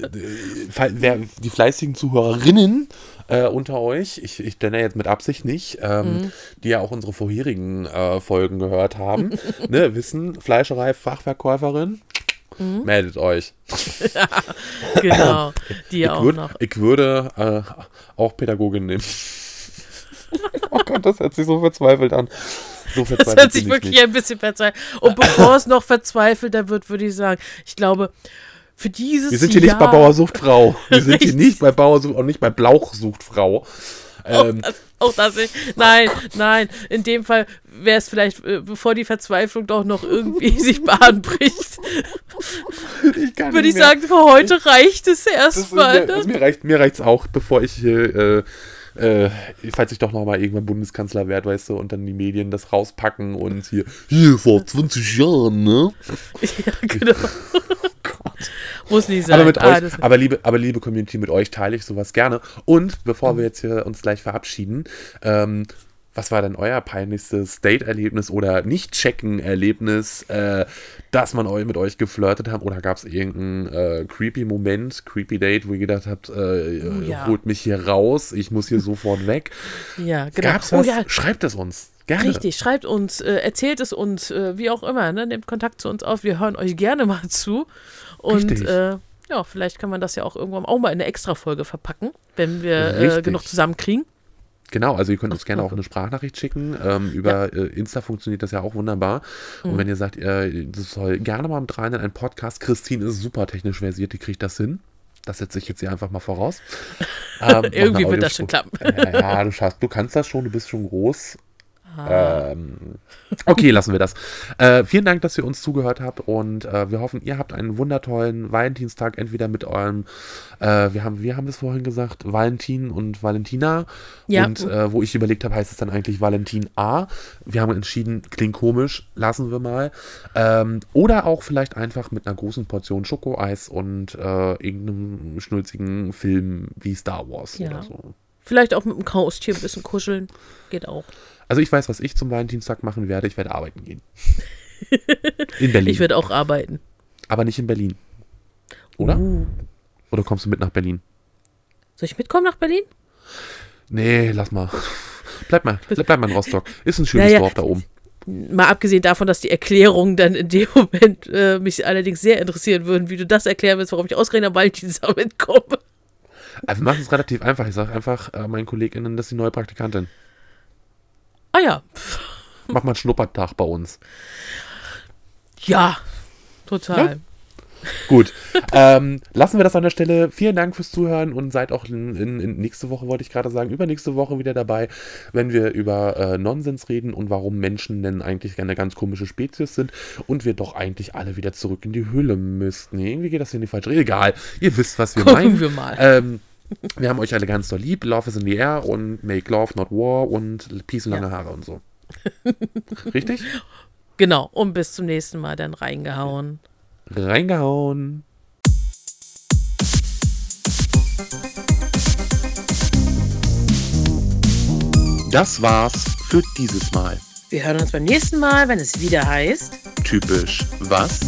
die fleißigen Zuhörerinnen äh, unter euch, ich, ich nenne jetzt mit Absicht nicht, ähm, die ja auch unsere vorherigen äh, Folgen gehört haben, ne, wissen, Fleischerei, Fachverkäuferin, meldet euch. Genau, die Ich, auch würd, noch. ich würde äh, auch Pädagogin nehmen. oh Gott, das hört sich so verzweifelt an. So Das verzweifelt hört sich wirklich nicht. ein bisschen verzweifelt. Und bevor es noch verzweifelter wird, würde ich sagen, ich glaube, für dieses Wir sind hier Jahr, nicht bei Bauersuchtfrau. Wir sind hier nicht bei Bauersucht und nicht bei Blauchsuchtfrau. Ähm, Das, auch das nicht. Nein, nein. In dem Fall wäre es vielleicht, äh, bevor die Verzweiflung doch noch irgendwie sich Bahn bricht, ich würde ich sagen, für heute reicht es erstmal. Ne? mir, reicht, mir reicht's auch, bevor ich hier, äh, äh, falls ich doch nochmal irgendwann Bundeskanzler werde, weißt du, und dann die Medien das rauspacken und hier, hier vor 20 Jahren, ne? Ja, genau. Gott. Muss nicht sein. Aber mit Ah, euch, aber liebe, aber liebe Community, mit euch teile ich sowas gerne. Und bevor wir jetzt hier uns gleich verabschieden, ähm, was war denn euer peinlichstes Date-Erlebnis oder Nicht-Checken-Erlebnis, äh, dass man eu mit euch geflirtet hat? Oder gab es irgendeinen äh, creepy Moment, creepy Date, wo ihr gedacht habt, äh, Oh ja. holt mich hier raus, ich muss hier sofort weg? ja, genau. Gab's Oh was? ja, Schreibt es uns. Gerne. Richtig, schreibt uns, äh, erzählt es uns, äh, wie auch immer, ne? nehmt Kontakt zu uns auf, wir hören euch gerne mal zu. Und äh, ja, vielleicht kann man das ja auch irgendwann auch mal in eine Extra-Folge verpacken, wenn wir äh, genug zusammenkriegen. Genau, also ihr könnt uns gerne auch eine Sprachnachricht schicken. Ähm, über äh, Insta funktioniert das ja auch wunderbar. Mhm. Und wenn ihr sagt, äh, das soll gerne mal mit rein in einen Podcast, Christine ist super technisch versiert, die kriegt das hin. Das setze ich jetzt hier einfach mal voraus. Ähm, Irgendwie wird das schon klappen. Ja, ja, du schaffst, du kannst das schon, du bist schon groß. Ah. Ähm, okay, lassen wir das. Äh, vielen Dank, dass ihr uns zugehört habt und äh, wir hoffen, ihr habt einen wundertollen Valentinstag, entweder mit eurem, äh, wir haben, wir haben es vorhin gesagt, Valentin und Valentina. Ja. Und äh, wo ich überlegt habe, heißt es dann eigentlich Valentin A. Wir haben entschieden, klingt komisch, lassen wir mal. Ähm, oder auch vielleicht einfach mit einer großen Portion Schokoeis und äh, irgendeinem schnulzigen Film wie Star Wars Ja. oder so. Vielleicht auch mit dem Haustier ein bisschen kuscheln. Geht auch. Also ich weiß, was ich zum Valentinstag machen werde. Ich werde arbeiten gehen. In Berlin. Ich werde auch arbeiten. aber nicht in Berlin. Oder? Uh. Oder kommst du mit nach Berlin? Soll ich mitkommen nach Berlin? Nee, lass mal. Bleib mal, bleib, bleib mal in Rostock. Ist ein schönes Ja, ja. Dorf da oben. Mal abgesehen davon, dass die Erklärungen dann in dem Moment äh, mich allerdings sehr interessieren würden, wie du das erklären willst, warum ich ausgerechnet am Valentinstag komme. Also wir machen es relativ einfach. Ich sage einfach äh, meinen KollegInnen, das ist die neue Praktikantin. Ah ja. Mach mal einen Schnuppertag bei uns. Ja, total. Ja? Gut. ähm, lassen wir das an der Stelle. Vielen Dank fürs Zuhören und seid auch in, in, in nächste Woche, wollte ich gerade sagen, übernächste Woche wieder dabei, wenn wir über äh, Nonsens reden und warum Menschen denn eigentlich eine ganz komische Spezies sind und wir doch eigentlich alle wieder zurück in die Höhle müssten. Nee, irgendwie geht das hier in die falsche Richtung. Egal, ihr wisst, was wir Gucken meinen. wir mal. Ähm, wir haben euch alle ganz doll lieb. Love is in the air und make love, not war und Peace und lange Haare und so. Richtig? Genau. Und bis zum nächsten Mal dann reingehauen. Reingehauen. Das war's für dieses Mal. Wir hören uns beim nächsten Mal, wenn es wieder heißt. Typisch was?